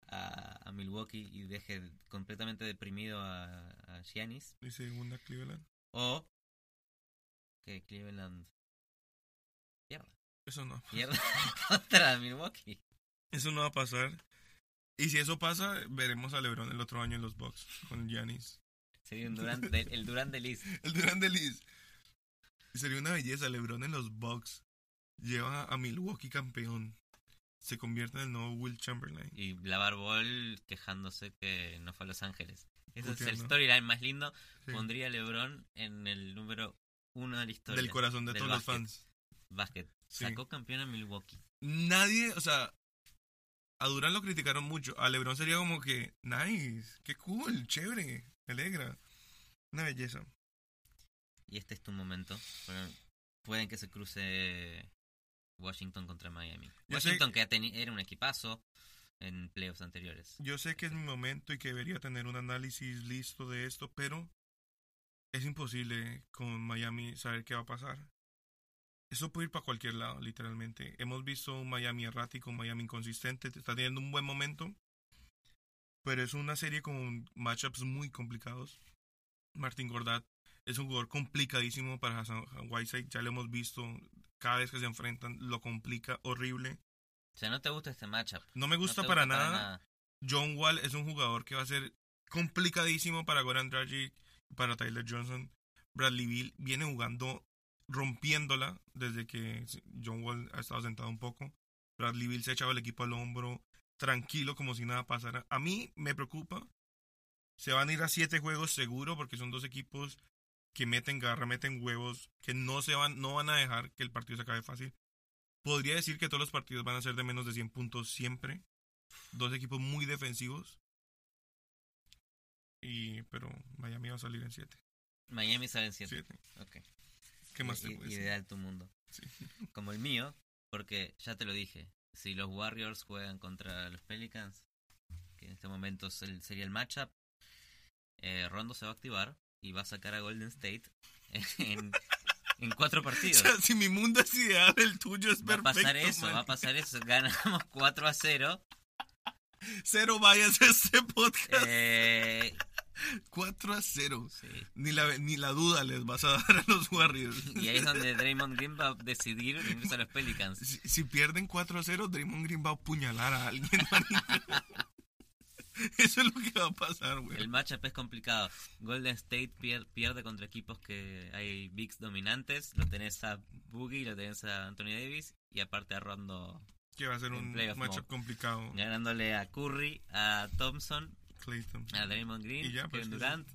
[SPEAKER 1] a, a Milwaukee y deje completamente deprimido a, a Giannis.
[SPEAKER 2] Y segunda Cleveland.
[SPEAKER 1] O que Cleveland pierda.
[SPEAKER 2] Eso no.
[SPEAKER 1] Pierda (laughs) contra Milwaukee.
[SPEAKER 2] Eso no va a pasar. Y si eso pasa, veremos a LeBron el otro año en los Bucks con Giannis.
[SPEAKER 1] Sería un Durant de- el Durant de Liz.
[SPEAKER 2] El Durán de Liz. (laughs) Sería una belleza. LeBron en los Bucks lleva a Milwaukee campeón. Se convierte en el nuevo Will Chamberlain.
[SPEAKER 1] Y Lavar Ball quejándose que no fue a Los Ángeles. Ese es el storyline más lindo.
[SPEAKER 2] Sí.
[SPEAKER 1] Pondría a LeBron en el número uno de la historia.
[SPEAKER 2] Del corazón de
[SPEAKER 1] del
[SPEAKER 2] todos los fans.
[SPEAKER 1] Básquet.
[SPEAKER 2] Sí.
[SPEAKER 1] Sacó campeón a Milwaukee.
[SPEAKER 2] Nadie, o sea, a Durán lo criticaron mucho. A LeBron sería como que, nice, qué cool, chévere, me alegra. Una belleza.
[SPEAKER 1] Y este es tu momento. Pueden que se cruce Washington contra Miami.
[SPEAKER 2] Yo
[SPEAKER 1] Washington que teni- era un equipazo en playoffs anteriores.
[SPEAKER 2] Yo sé que es mi momento y que debería tener un análisis listo de esto, pero es imposible con Miami saber qué va a pasar. Eso puede ir para cualquier lado, literalmente. Hemos visto un Miami errático, un Miami inconsistente, está teniendo un buen momento, pero es una serie con matchups muy complicados. Martin Gordat Es un jugador complicadísimo para Hassan Whiteside. Ya lo hemos visto. Cada vez que se enfrentan, lo complica horrible.
[SPEAKER 1] O sea, no te gusta este matchup.
[SPEAKER 2] No me
[SPEAKER 1] No
[SPEAKER 2] gusta, para, nada. John Wall es un jugador que va a ser complicadísimo para Goran Dragic, para Tyler Johnson. Bradley Bill viene jugando, rompiéndola desde que John Wall ha estado sentado un poco. Bradley Bill se ha echado el equipo al hombro, tranquilo, como si nada pasara. A mí me preocupa. Se van a ir a siete juegos seguro porque son dos equipos que meten garra, meten huevos, que no se van, no van a dejar que el partido se acabe fácil. Podría decir que todos los partidos van a ser de menos de 100 puntos siempre. Dos equipos muy defensivos. Y, pero Miami va a salir en 7.
[SPEAKER 1] Miami sale en 7.
[SPEAKER 2] 7.
[SPEAKER 1] Ok.
[SPEAKER 2] ¿Qué más te decir?
[SPEAKER 1] Ideal tu mundo.
[SPEAKER 2] Sí.
[SPEAKER 1] Como el mío, porque ya te lo dije. Si los Warriors juegan contra los Pelicans, que en este momento sería el matchup, eh, Rondo se va a activar y va a sacar a Golden State (laughs) en, en cuatro
[SPEAKER 2] O
[SPEAKER 1] partidos. (laughs)
[SPEAKER 2] sea, si mi mundo es ideal, el tuyo es
[SPEAKER 1] Va a
[SPEAKER 2] perfecto.
[SPEAKER 1] pasar eso,
[SPEAKER 2] man.
[SPEAKER 1] va a pasar eso. Ganamos 4 a 0.
[SPEAKER 2] Cero vayas a este podcast.
[SPEAKER 1] Eh, (laughs)
[SPEAKER 2] 4 a 0.
[SPEAKER 1] sí.
[SPEAKER 2] Ni la, ni la duda les vas a (laughs) dar a los Warriors.
[SPEAKER 1] Y ahí es donde Draymond Green va a decidir unirse a los Pelicans.
[SPEAKER 2] Si, si pierden 4 a 0, Draymond Green va a apuñalar a alguien. (laughs) Eso es lo que va a pasar, güey.
[SPEAKER 1] El matchup es complicado. Golden State pier- pierde contra equipos que hay bigs dominantes. Lo tenés a Boogie, lo tenés a Anthony Davis y aparte a Rondo
[SPEAKER 2] Que va a ser un matchup complicado.
[SPEAKER 1] ganándole a Curry, a Thompson,
[SPEAKER 2] Clay Thompson.
[SPEAKER 1] a Draymond Green,
[SPEAKER 2] Y ya, pues,
[SPEAKER 1] Kevin. Durant.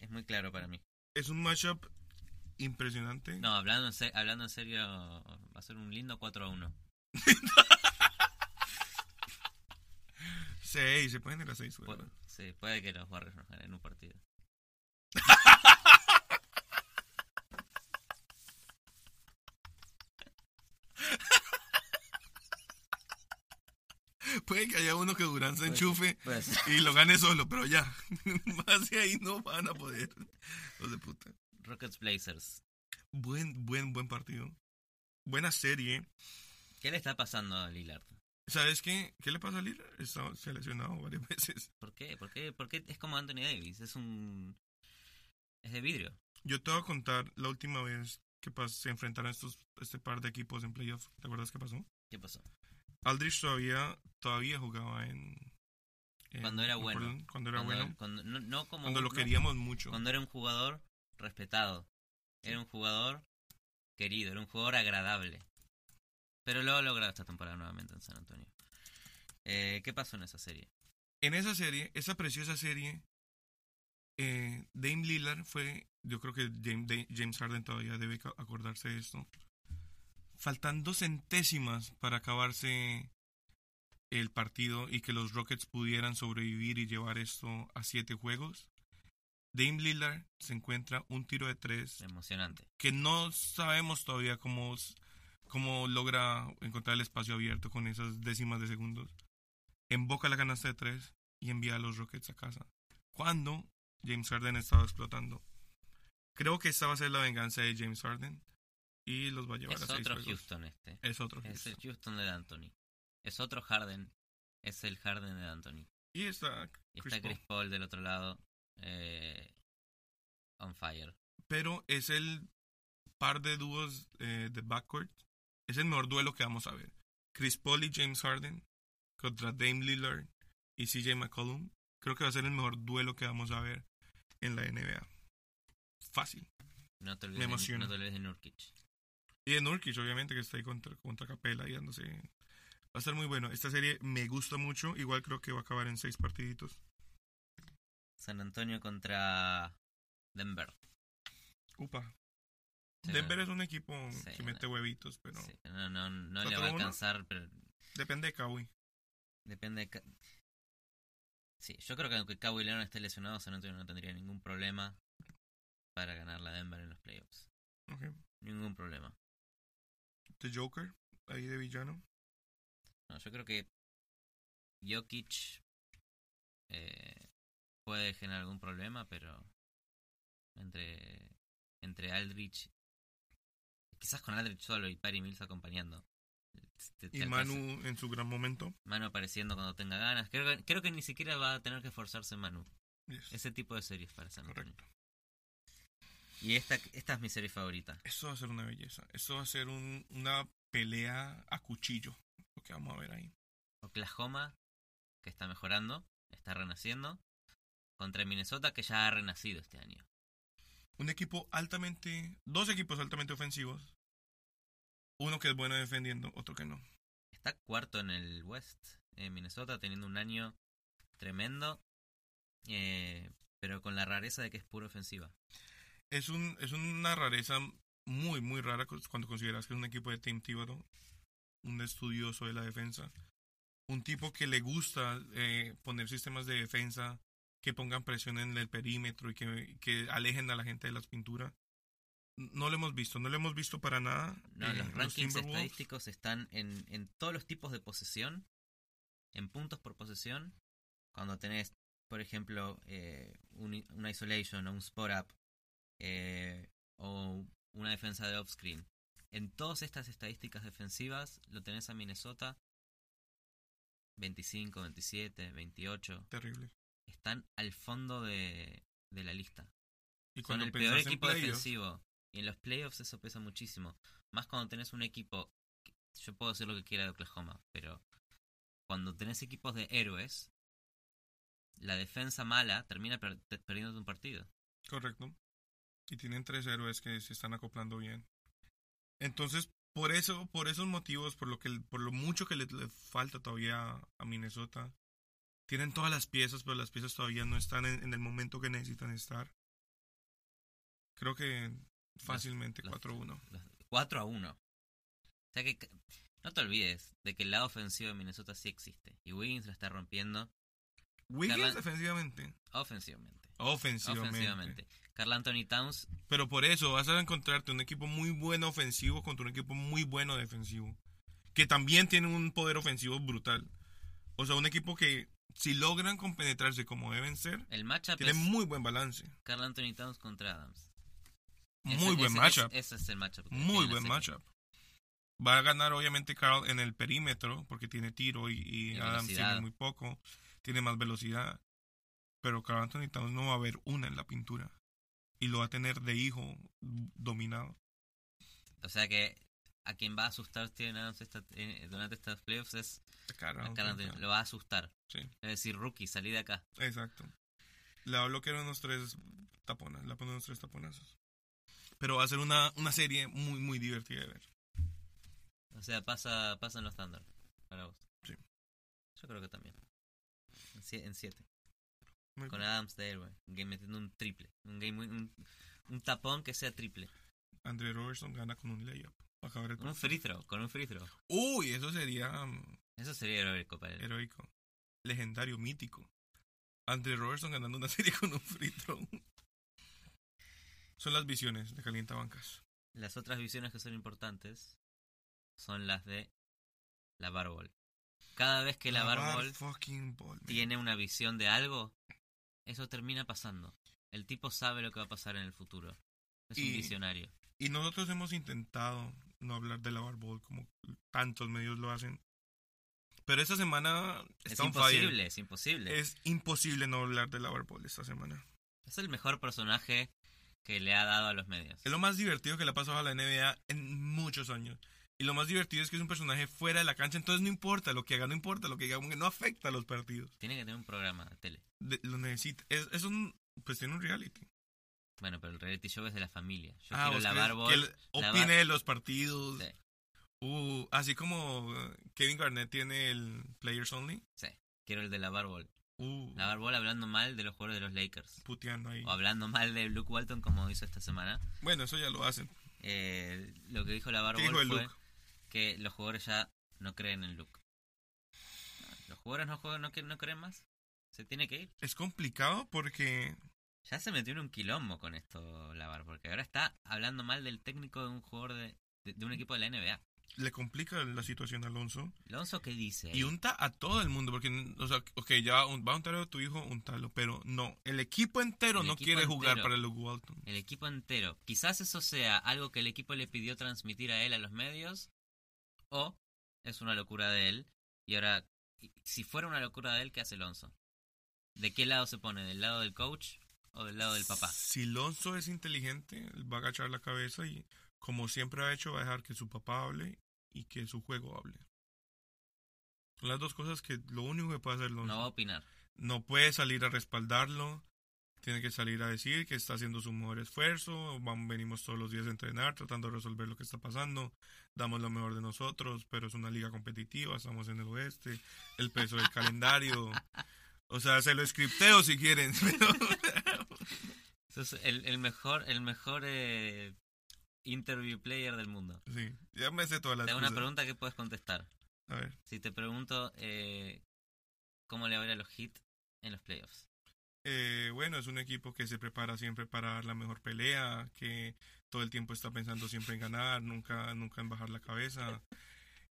[SPEAKER 1] es muy claro para mí.
[SPEAKER 2] Es un matchup impresionante.
[SPEAKER 1] No, hablando en, se- hablando en serio, va a ser un lindo 4 a 1.
[SPEAKER 2] 6, (laughs) se pueden ir a 6,
[SPEAKER 1] Pu- sí, puede que los Warriors nos ganen un partido.
[SPEAKER 2] Puede que haya uno que Durán se
[SPEAKER 1] Puede
[SPEAKER 2] enchufe
[SPEAKER 1] Pues,
[SPEAKER 2] y lo gane solo, pero ya. (laughs) Más de ahí no van a poder. Los de puta.
[SPEAKER 1] Rockets Blazers.
[SPEAKER 2] Buen, buen, buen partido. Buena serie.
[SPEAKER 1] ¿Qué le está pasando a Lillard?
[SPEAKER 2] ¿Sabes qué? ¿Qué le pasa a Lillard? Está se ha lesionado varias (laughs) veces.
[SPEAKER 1] ¿Por qué? ¿Por qué? ¿Por qué es como Anthony Davis? Es un... Es de vidrio.
[SPEAKER 2] Yo te voy a contar la última vez que se enfrentaron estos, este par de equipos en playoff. ¿Te acuerdas qué pasó?
[SPEAKER 1] ¿Qué pasó?
[SPEAKER 2] Aldrich todavía, todavía jugaba en... en-
[SPEAKER 1] Cuando era
[SPEAKER 2] en
[SPEAKER 1] bueno.
[SPEAKER 2] Portland, Cuando era
[SPEAKER 1] Cuando-
[SPEAKER 2] bueno.
[SPEAKER 1] cuando- no, no como
[SPEAKER 2] Cuando lo
[SPEAKER 1] no-
[SPEAKER 2] queríamos mucho.
[SPEAKER 1] Cuando era un jugador respetado. Era un jugador querido, era un jugador agradable. Pero lo ha logrado esta temporada nuevamente en San Antonio. Eh, ¿Qué pasó en esa serie?
[SPEAKER 2] En esa serie, esa preciosa serie, eh, Dame Lillard fue, yo creo que James, James Harden todavía debe acordarse de esto. Faltando centésimas para acabarse el partido y que los Rockets pudieran sobrevivir y llevar esto a siete juegos. Dame Lillard se encuentra un tiro de tres
[SPEAKER 1] Emocionante.
[SPEAKER 2] que no sabemos todavía cómo, cómo logra encontrar el espacio abierto con esas décimas de segundos. Emboca la canasta de tres y envía a los Rockets a casa. Cuando James Harden estaba explotando. Creo que esta va a ser la venganza de James Harden y los va a llevar
[SPEAKER 1] Es
[SPEAKER 2] a seis
[SPEAKER 1] otro
[SPEAKER 2] juegos.
[SPEAKER 1] Houston este.
[SPEAKER 2] Es otro
[SPEAKER 1] Es
[SPEAKER 2] Houston.
[SPEAKER 1] el Houston de Anthony. Es otro Harden. Es el Harden de Anthony.
[SPEAKER 2] Y está
[SPEAKER 1] Y
[SPEAKER 2] Chris
[SPEAKER 1] está
[SPEAKER 2] Paul.
[SPEAKER 1] Chris Paul del otro lado. eh, on fire.
[SPEAKER 2] Pero es el par de dúos eh, de backcourt. Es el mejor duelo que vamos a ver. Chris Paul y James Harden contra Dame Lillard y CJ McCollum. Creo que va a ser el mejor duelo que vamos a ver en la NBA. Fácil.
[SPEAKER 1] No te
[SPEAKER 2] Me
[SPEAKER 1] olvides,
[SPEAKER 2] emociona.
[SPEAKER 1] no te olvides de Nurkic.
[SPEAKER 2] Y de Nurkic, obviamente, que está ahí contra, contra Capela y dándose. Va a estar muy bueno. Esta serie me gusta mucho. Igual creo que va a acabar en seis partiditos.
[SPEAKER 1] San Antonio contra Denver.
[SPEAKER 2] Upa.
[SPEAKER 1] Sí,
[SPEAKER 2] Denver es un equipo
[SPEAKER 1] Sí,
[SPEAKER 2] que mete huevitos, pero
[SPEAKER 1] sí, no, no, no le va a
[SPEAKER 2] 4-1.
[SPEAKER 1] alcanzar, pero
[SPEAKER 2] depende de Kawhi.
[SPEAKER 1] depende de... ca- Sí, yo creo que aunque Kawhi Leonard esté lesionado, San Antonio no tendría ningún problema para ganar la Denver en los playoffs.
[SPEAKER 2] Ok.
[SPEAKER 1] Ningún problema.
[SPEAKER 2] The Joker, ahí de villano.
[SPEAKER 1] No, yo creo que Jokic eh, puede generar algún problema, pero entre entre Aldrich, quizás con Aldrich solo y Perry Mills acompañando. te- te
[SPEAKER 2] Y
[SPEAKER 1] alcanza.
[SPEAKER 2] Manu en su gran momento.
[SPEAKER 1] Manu apareciendo cuando tenga ganas. Creo que, creo que ni siquiera va a tener que esforzarse Manu.
[SPEAKER 2] Yes,
[SPEAKER 1] Ese tipo de series para Antonio.
[SPEAKER 2] correcto.
[SPEAKER 1] Y esta, esta es mi serie favorita.
[SPEAKER 2] Esto va a ser una belleza. Esto va a ser un- una pelea a cuchillo. Lo que vamos a ver ahí.
[SPEAKER 1] Oklahoma, que está mejorando, está renaciendo, contra Minnesota, que ya ha renacido este año.
[SPEAKER 2] Un equipo altamente. Dos equipos altamente ofensivos. Uno que es bueno defendiendo, otro que no.
[SPEAKER 1] Está cuarto en el West, eh, Minnesota, teniendo un año tremendo, eh, pero con la rareza de que es pura ofensiva.
[SPEAKER 2] Es, un, es una rareza muy, muy rara cu- cuando consideras que es un equipo de Tim Thibodeau. Un estudioso de la defensa. Un tipo que le gusta eh, poner sistemas de defensa que pongan presión en el perímetro y que, que alejen a la gente de las pinturas. No lo hemos visto, no lo hemos visto para nada.
[SPEAKER 1] No,
[SPEAKER 2] eh,
[SPEAKER 1] los rankings estadísticos están en, en todos los tipos de posesión, en puntos por posesión. Cuando tenés, por ejemplo, eh, un, una isolation o un spot up eh, o una defensa de off-screen. En todas estas estadísticas defensivas lo tenés a Minnesota 25, 27, 28.
[SPEAKER 2] Terrible.
[SPEAKER 1] Están al fondo de, de la lista.
[SPEAKER 2] Y
[SPEAKER 1] Son el peor equipo defensivo. Y en los playoffs eso pesa muchísimo. Más cuando tenés un equipo. que- Yo puedo decir lo que quiera de Oklahoma, pero cuando tenés equipos de héroes, la defensa mala termina per- perdiendo un partido.
[SPEAKER 2] Correcto. Y tienen tres héroes que se están acoplando bien. Entonces, por eso, por esos motivos, por lo que, por lo mucho que le, le falta todavía a Minnesota, tienen todas las piezas, pero las piezas todavía no están en, en el momento que necesitan estar. Creo que fácilmente
[SPEAKER 1] Los-
[SPEAKER 2] 4-1.
[SPEAKER 1] los- 4 a 1. O sea que no te olvides de que el lado ofensivo de Minnesota sí existe. Y Wiggins lo está rompiendo
[SPEAKER 2] Wiggins defensivamente.
[SPEAKER 1] ofensivamente.
[SPEAKER 2] Ofensivamente.
[SPEAKER 1] Ofensivamente. Carl Anthony Towns
[SPEAKER 2] Pero por eso vas a encontrarte un equipo muy bueno ofensivo contra un equipo muy bueno defensivo. Que también tiene un poder ofensivo brutal. O sea, un equipo que si logran compenetrarse como deben ser,
[SPEAKER 1] El matchup
[SPEAKER 2] tiene
[SPEAKER 1] es
[SPEAKER 2] muy buen balance.
[SPEAKER 1] Carl Anthony Towns contra Adams.
[SPEAKER 2] Muy
[SPEAKER 1] Ese-
[SPEAKER 2] buen
[SPEAKER 1] ese-
[SPEAKER 2] matchup.
[SPEAKER 1] Ese, es el matchup.
[SPEAKER 2] Muy buen matchup. Va a ganar obviamente Carl en el perímetro porque tiene tiro y, y
[SPEAKER 1] Y
[SPEAKER 2] Adams
[SPEAKER 1] velocidad.
[SPEAKER 2] tiene muy poco. Tiene más velocidad. Pero Carl Anthony Towns no va a haber una en la pintura. Y lo va a tener de hijo dominado.
[SPEAKER 1] O sea que a quien va a asustar Steven Adams esta- eh, durante estas playoffs es
[SPEAKER 2] Carl Anthony.
[SPEAKER 1] Lo va a asustar.
[SPEAKER 2] Sí.
[SPEAKER 1] Es decir, rookie, salí de acá.
[SPEAKER 2] Exacto. Que eran unos tres taponas, le ponen unos tres taponazos. Pero va a ser una, una serie muy, muy divertida de ver.
[SPEAKER 1] O sea, pasa, pasa en los Thunder. Para vos.
[SPEAKER 2] Sí.
[SPEAKER 1] Yo creo que también. En sie- En 7.
[SPEAKER 2] Muy
[SPEAKER 1] Con
[SPEAKER 2] bien.
[SPEAKER 1] Adams. Un game metiendo un triple. Un game muy- un, un tapón que sea triple.
[SPEAKER 2] Andre Robertson gana con un layup. para acabar el
[SPEAKER 1] Un free throw. Con un free throw.
[SPEAKER 2] Uy, eso sería mm,
[SPEAKER 1] Eso sería heroico para él.
[SPEAKER 2] heroico. Legendario, mítico. Andre Robertson ganando una (laughs) serie con un free throw. Son las visiones de Calienta Bancas.
[SPEAKER 1] Las otras visiones que son importantes son las de la Barbol. Cada vez que la,
[SPEAKER 2] Lavar
[SPEAKER 1] Barbol tiene una visión de algo, eso termina pasando. El tipo sabe lo que va a pasar en el futuro. Es un visionario.
[SPEAKER 2] Y nosotros hemos intentado no hablar de la barbol como tantos medios lo hacen. Pero esta semana
[SPEAKER 1] Es
[SPEAKER 2] fire.
[SPEAKER 1] imposible, es imposible.
[SPEAKER 2] Es imposible no hablar de la barbol esta semana.
[SPEAKER 1] Es el mejor personaje que le ha dado a los medios.
[SPEAKER 2] Es lo más divertido que le ha pasado a la NBA en muchos años. Y lo más divertido es que es un personaje fuera de la cancha, entonces no importa lo que haga, no importa lo que porque no afecta a los partidos.
[SPEAKER 1] Tiene que tener un programa de tele.
[SPEAKER 2] De- lo necesita. Es, es un. Pues tiene un reality.
[SPEAKER 1] Bueno, pero el reality show es de la familia. Yo
[SPEAKER 2] Ah,
[SPEAKER 1] quiero
[SPEAKER 2] ¿vos
[SPEAKER 1] la
[SPEAKER 2] crees
[SPEAKER 1] Barbol.
[SPEAKER 2] que él
[SPEAKER 1] la
[SPEAKER 2] opine
[SPEAKER 1] Bar-
[SPEAKER 2] de los partidos.
[SPEAKER 1] Sí,
[SPEAKER 2] Uh, así como Kevin Garnett tiene el Players Only.
[SPEAKER 1] sí. Quiero el de la Barbol.
[SPEAKER 2] Uh,
[SPEAKER 1] La Barbol hablando mal de los jugadores de los Lakers.
[SPEAKER 2] puteando ahí.
[SPEAKER 1] O hablando mal de Luke Walton como hizo esta semana.
[SPEAKER 2] Bueno, eso ya lo hacen.
[SPEAKER 1] Eh, lo que dijo la
[SPEAKER 2] ¿Qué
[SPEAKER 1] Barbol
[SPEAKER 2] dijo el
[SPEAKER 1] fue
[SPEAKER 2] Luke?
[SPEAKER 1] Que los jugadores ya no creen en Luke. Los jugadores no, juegan, no, no creen más. Se tiene que ir.
[SPEAKER 2] Es complicado porque.
[SPEAKER 1] Ya se metió en un quilombo con esto Lavar, porque ahora está hablando mal del técnico de un jugador de, de, de un equipo de la NBA.
[SPEAKER 2] Le complica la situación a Alonso.
[SPEAKER 1] Alonso, ¿qué dice?
[SPEAKER 2] Y unta a todo el mundo. Porque, o sea, ok, ya un- va a untar a tu hijo, untalo. Pero no, el equipo entero
[SPEAKER 1] El
[SPEAKER 2] no
[SPEAKER 1] equipo
[SPEAKER 2] quiere jugar
[SPEAKER 1] entero.
[SPEAKER 2] para Luke Walton.
[SPEAKER 1] El equipo entero. Quizás eso sea algo que el equipo le pidió transmitir a él a los medios. O es una locura de él. Y ahora, si fuera una locura de él, ¿qué hace Alonso? ¿De qué lado se pone? ¿Del lado del coach o del lado del papá?
[SPEAKER 2] Si Lonzo es inteligente, va a agachar la cabeza y, como siempre ha hecho, va a dejar que su papá hable y que su juego hable. Son las dos cosas que lo único que puede hacer Lonzo.
[SPEAKER 1] No va a opinar.
[SPEAKER 2] No puede salir a respaldarlo. Tiene que salir a decir que está haciendo su mejor esfuerzo. Vamos, venimos todos los días a entrenar, tratando de resolver lo que está pasando. Damos lo mejor de nosotros, pero es una liga competitiva. Estamos en el oeste. El peso del calendario. O sea, se lo scripteo si quieren. (laughs) pero-
[SPEAKER 1] Sos el, el mejor, el mejor eh, interview player del mundo.
[SPEAKER 2] sí, ya me sé todas las
[SPEAKER 1] Te hago una pregunta que puedes contestar.
[SPEAKER 2] A ver.
[SPEAKER 1] Si te pregunto eh, cómo le va a los Heat en los playoffs.
[SPEAKER 2] Eh, bueno, es un equipo que se prepara siempre para la mejor pelea, que todo el tiempo está pensando siempre en ganar, nunca, nunca en bajar la cabeza.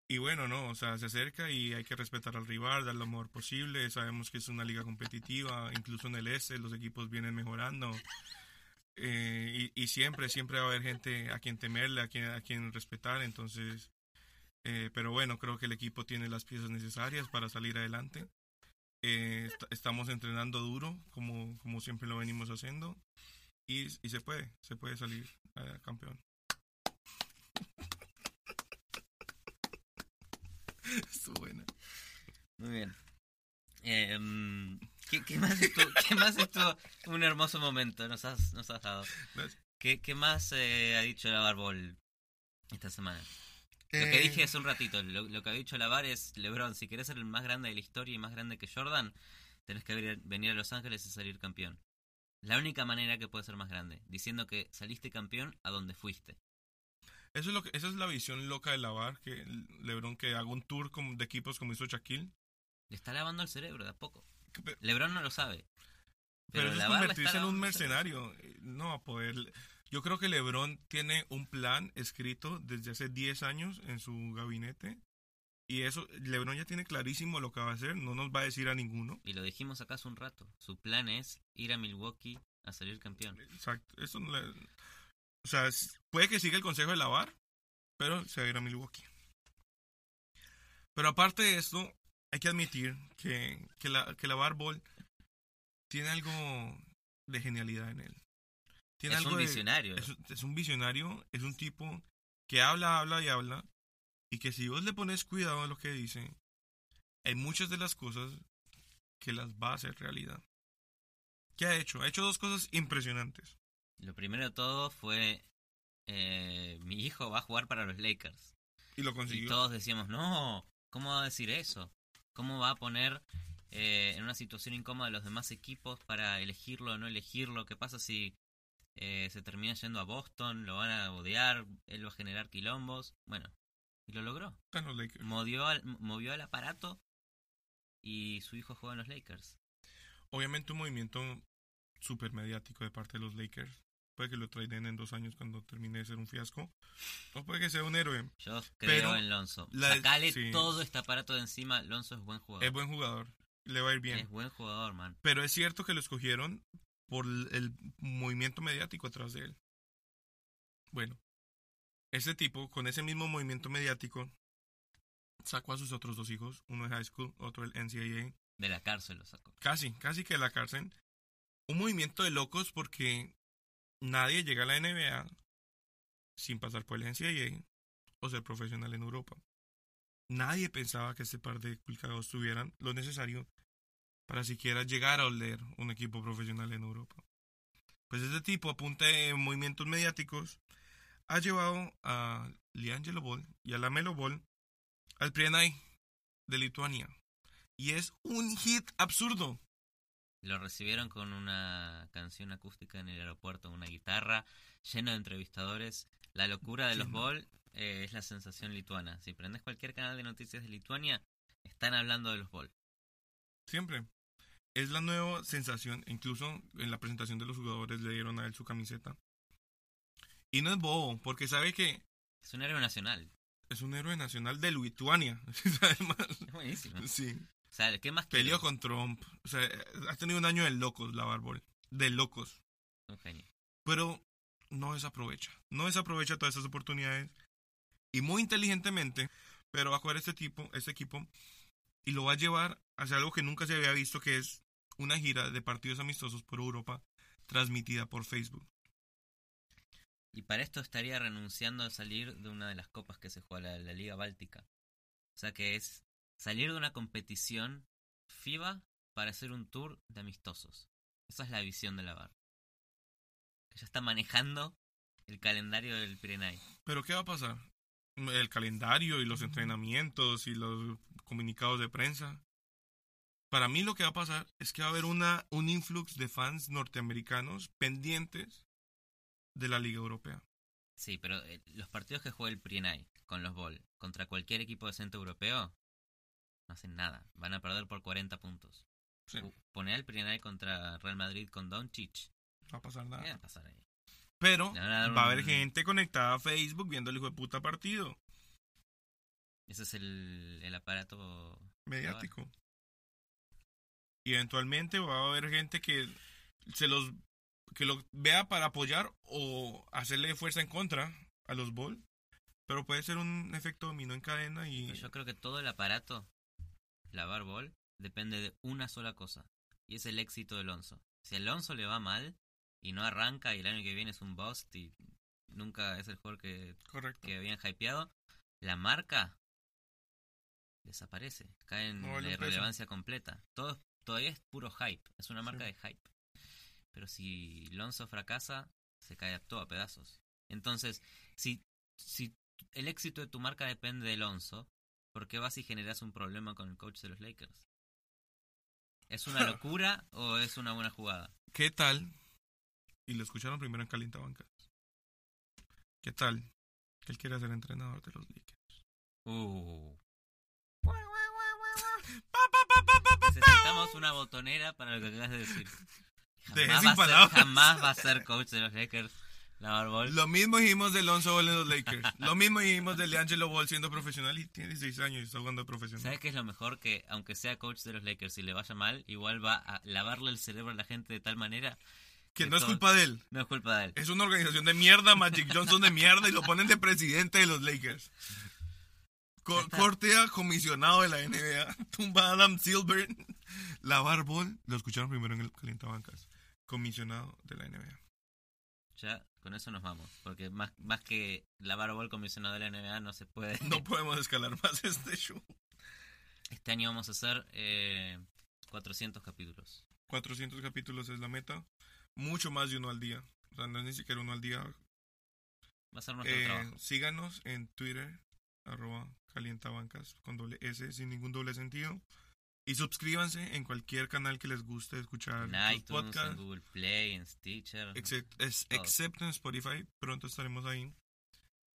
[SPEAKER 2] Y bueno, no, o sea, se acerca y hay que respetar al rival, dar lo mejor posible. Sabemos que es una liga competitiva, incluso en el este los equipos vienen mejorando. Eh, y, y siempre, siempre va a haber gente a quien temerle, a quien, a quien respetar. Entonces, eh, pero bueno, creo que el equipo tiene las piezas necesarias para salir adelante. Eh, est- estamos entrenando duro, como, como siempre lo venimos haciendo. Y, y se puede, se puede salir eh, campeón. (laughs) Estuvo buena.
[SPEAKER 1] Muy bien. Eh, mm, ¿qué, qué más estuvo, qué más estuvo un hermoso momento? Nos has, nos has dado. ¿Qué, qué más eh, ha dicho la Barbol esta semana? Lo que
[SPEAKER 2] Eh,
[SPEAKER 1] dije hace un ratito, lo, lo que ha dicho Lavar es, Lebron, si querés ser el más grande de la historia y más grande que Jordan, tenés que venir, a Los Ángeles y salir campeón. La única manera que puedes ser más grande, diciendo que saliste campeón a donde fuiste.
[SPEAKER 2] Eso es lo que, esa es la visión loca de Lavar, que Lebron que haga un tour de equipos como hizo Shaquille.
[SPEAKER 1] Le está lavando el cerebro de a poco. Lebron no lo sabe.
[SPEAKER 2] Pero, eso es convertirse en un mercenario. eh, No va a poder. Yo creo que LeBron tiene un plan escrito desde hace 10 años en su gabinete. Y eso, LeBron ya tiene clarísimo lo que va a hacer. No nos va a decir a ninguno.
[SPEAKER 1] Y lo dijimos acá hace un rato. Su plan es ir a Milwaukee a salir campeón.
[SPEAKER 2] Exacto. Eso no le- o sea, puede que siga el consejo de lavar, pero se va a ir a Milwaukee. Pero aparte de esto, hay que admitir que, que, la, que Lavar Ball tiene algo de genialidad en él. Tiene
[SPEAKER 1] Es
[SPEAKER 2] algo
[SPEAKER 1] un
[SPEAKER 2] de-
[SPEAKER 1] visionario.
[SPEAKER 2] es, un- es un visionario, es un tipo que habla, habla y habla. Y que si vos le pones cuidado a lo que dice, hay muchas de las cosas que las va a hacer realidad. ¿Qué ha hecho? Ha hecho dos cosas impresionantes.
[SPEAKER 1] Lo primero de todo fue, eh, mi hijo va a jugar para los Lakers.
[SPEAKER 2] Y lo
[SPEAKER 1] Y
[SPEAKER 2] consiguió.
[SPEAKER 1] todos decíamos, no, ¿cómo va a decir eso? ¿Cómo va a poner eh, en una situación incómoda a los demás equipos para elegirlo o no elegirlo? ¿Qué pasa si eh, se termina yendo a Boston? ¿Lo van a odiar? ¿Él va a generar quilombos? Bueno, y lo logró.
[SPEAKER 2] Están los Lakers.
[SPEAKER 1] Movió al, movió al aparato y su hijo juega en los Lakers.
[SPEAKER 2] Obviamente un movimiento súper mediático de parte de los Lakers. Puede que lo traigan en dos años cuando termine de ser un fiasco. O puede que sea un héroe.
[SPEAKER 1] Yo creo
[SPEAKER 2] Pero
[SPEAKER 1] en Lonzo.
[SPEAKER 2] la-
[SPEAKER 1] Sacale
[SPEAKER 2] sí.
[SPEAKER 1] todo este aparato de encima. Lonzo es buen jugador.
[SPEAKER 2] Es buen jugador. Le va a ir bien.
[SPEAKER 1] Es buen jugador, man.
[SPEAKER 2] Pero es cierto que lo escogieron por el movimiento mediático atrás de él. Bueno, ese tipo, con ese mismo movimiento mediático, sacó a sus otros dos hijos, uno de high school, otro del NCAA,
[SPEAKER 1] De la cárcel lo sacó.
[SPEAKER 2] casi, casi que de la cárcel. Un movimiento de locos porque nadie llega a la NBA sin pasar por el NCAA o ser profesional en Europa. Nadie pensaba que este par de culcados tuvieran lo necesario para siquiera llegar a oler un equipo profesional en Europa. Pues este tipo, a punta de movimientos mediáticos, ha llevado a Liangelo Ball y a la Melo Ball al Prienai de Lituania. Y es un hit absurdo.
[SPEAKER 1] Lo recibieron con una canción acústica en el aeropuerto, una guitarra, lleno de entrevistadores. La locura de los
[SPEAKER 2] Lleno.
[SPEAKER 1] Ball eh, es la sensación lituana. Si prendes cualquier canal de noticias de Lituania, están hablando de los Ball.
[SPEAKER 2] Siempre. Es la nueva sensación. Incluso en la presentación de los jugadores le dieron a él su camiseta. Y no es bobo, porque sabe que
[SPEAKER 1] Es un héroe nacional.
[SPEAKER 2] es un héroe nacional de Lituania. (laughs) Además,
[SPEAKER 1] Es buenísimo.
[SPEAKER 2] sí.
[SPEAKER 1] O sea, ¿qué más
[SPEAKER 2] Peleó con Trump. O sea, ha tenido un año de locos la Barbol. De locos.
[SPEAKER 1] Un genio.
[SPEAKER 2] Pero no desaprovecha. No desaprovecha todas esas oportunidades. Y muy inteligentemente, pero va a jugar este tipo, este equipo, y lo va a llevar hacia algo que nunca se había visto, que es una gira de partidos amistosos por Europa transmitida por Facebook.
[SPEAKER 1] Y para esto estaría renunciando a salir de una de las copas que se juega la, la Liga Báltica. O sea que es salir de una competición FIBA para hacer un tour de amistosos. Esa es la visión de la VAR. Que ya está manejando el calendario del Pirenay.
[SPEAKER 2] Pero ¿qué va a pasar? El calendario y los entrenamientos y los comunicados de prensa. Para mí lo que va a pasar es que va a haber una, un influx de fans norteamericanos pendientes de la Liga Europea.
[SPEAKER 1] Sí, pero eh, los partidos que juega el Pirenay con los Ball contra cualquier equipo de centro europeo no hacen nada. Van a perder por 40 puntos.
[SPEAKER 2] Sí,
[SPEAKER 1] Poner al Pirenay contra Real Madrid con Doncic.
[SPEAKER 2] no va a pasar
[SPEAKER 1] ¿Qué va
[SPEAKER 2] nada.
[SPEAKER 1] a pasar ahí?
[SPEAKER 2] Pero
[SPEAKER 1] a
[SPEAKER 2] va a haber
[SPEAKER 1] un-
[SPEAKER 2] gente conectada a Facebook viendo el hijo de puta partido
[SPEAKER 1] Ese es el, el aparato
[SPEAKER 2] mediático. Y eventualmente va a haber gente que se los que lo vea para apoyar o hacerle fuerza en contra a los Ball. Pero puede ser un efecto dominó en cadena y
[SPEAKER 1] Pero yo creo que todo el aparato, la Ball, depende de una sola cosa. Y es el éxito de Alonso. Si a Alonso le va mal y no arranca y el año que viene es un bust y nunca es el jugador que,
[SPEAKER 2] correcto.
[SPEAKER 1] que habían hypeado, la marca desaparece. Cae en
[SPEAKER 2] No
[SPEAKER 1] la irrelevancia completa. Todo, todavía es puro hype. Es una marca
[SPEAKER 2] Sí.
[SPEAKER 1] de hype. Pero si Alonso fracasa, se cae todo a pedazos. Entonces, si, si el éxito de tu marca depende de Alonso, ¿por qué vas y generas un problema con el coach de los Lakers? ¿Es una (laughs) locura o es una buena jugada?
[SPEAKER 2] ¿Qué tal? Y lo escucharon primero en Calientabancas. ¿Qué tal? Que él quiera ser entrenador de los Lakers.
[SPEAKER 1] Uh. Necesitamos una botonera para lo que acabas de decir. (laughs) Jamás va, a ser,
[SPEAKER 2] palabras.
[SPEAKER 1] jamás va a ser coach de los Lakers. La.
[SPEAKER 2] Lo mismo dijimos de Alonso Ball en los Lakers. Lo mismo dijimos de Leangelo Ball siendo profesional y tiene 16 años y está jugando profesional.
[SPEAKER 1] ¿Sabes qué es lo mejor? Que aunque sea coach de los Lakers y le vaya mal, igual va a lavarle el cerebro a la gente de tal manera
[SPEAKER 2] Que
[SPEAKER 1] de
[SPEAKER 2] no es
[SPEAKER 1] todo-
[SPEAKER 2] culpa de él.
[SPEAKER 1] no es culpa de él.
[SPEAKER 2] Es una organización de mierda, Magic Johnson de mierda y lo ponen de presidente de los Lakers. Co-
[SPEAKER 1] está.
[SPEAKER 2] corte a comisionado de la NBA. (laughs) Tumba a Adam Silver. (laughs) Lavar Ball. Lo escucharon primero en el Calientabancas. Comisionado de la NBA.
[SPEAKER 1] Ya con eso nos vamos. Porque más, más que lavar bol comisionado de la NBA no se puede.
[SPEAKER 2] No podemos escalar más (laughs) este show.
[SPEAKER 1] Este año vamos a hacer eh, 400 capítulos.
[SPEAKER 2] 400 capítulos es la meta. Mucho más de uno al día. O sea, no es ni siquiera uno al día.
[SPEAKER 1] Va a ser nuestro
[SPEAKER 2] Eh,
[SPEAKER 1] trabajo.
[SPEAKER 2] síganos en Twitter, arroba calientabancas, con doble S, sin ningún doble sentido. Y suscríbanse en cualquier canal que les guste escuchar
[SPEAKER 1] En
[SPEAKER 2] podcasts,
[SPEAKER 1] Google Play, en Stitcher.
[SPEAKER 2] except- es-
[SPEAKER 1] Todo.
[SPEAKER 2] excepto en Spotify. Pronto estaremos ahí.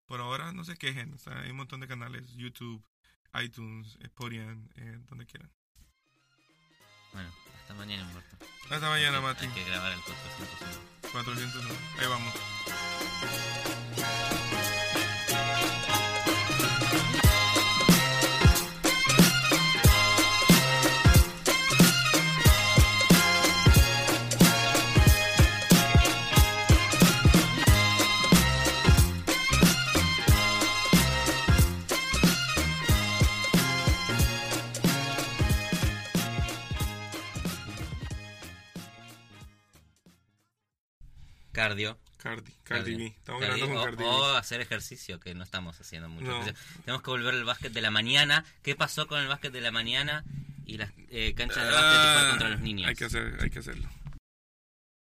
[SPEAKER 2] Por ahora, no se quejen. o sea, hay un montón de canales: YouTube, iTunes, eh, Podian, eh, donde quieran.
[SPEAKER 1] Bueno, hasta mañana, Humberto.
[SPEAKER 2] Hasta mañana, Mati.
[SPEAKER 1] Hay que grabar el 401.
[SPEAKER 2] 400. Ahí vamos.
[SPEAKER 1] Cardio.
[SPEAKER 2] Cardi, Cardi. B. Estamos
[SPEAKER 1] Cardio,
[SPEAKER 2] grabando con
[SPEAKER 1] o,
[SPEAKER 2] Cardi
[SPEAKER 1] o
[SPEAKER 2] B.
[SPEAKER 1] hacer ejercicio, que no estamos haciendo mucho.
[SPEAKER 2] No.
[SPEAKER 1] Tenemos que volver al básquet de la mañana. ¿Qué pasó con el básquet de la mañana y las eh, canchas de básquet
[SPEAKER 2] Ah,
[SPEAKER 1] contra los niños?
[SPEAKER 2] Hay que, hacer, hay que hacerlo.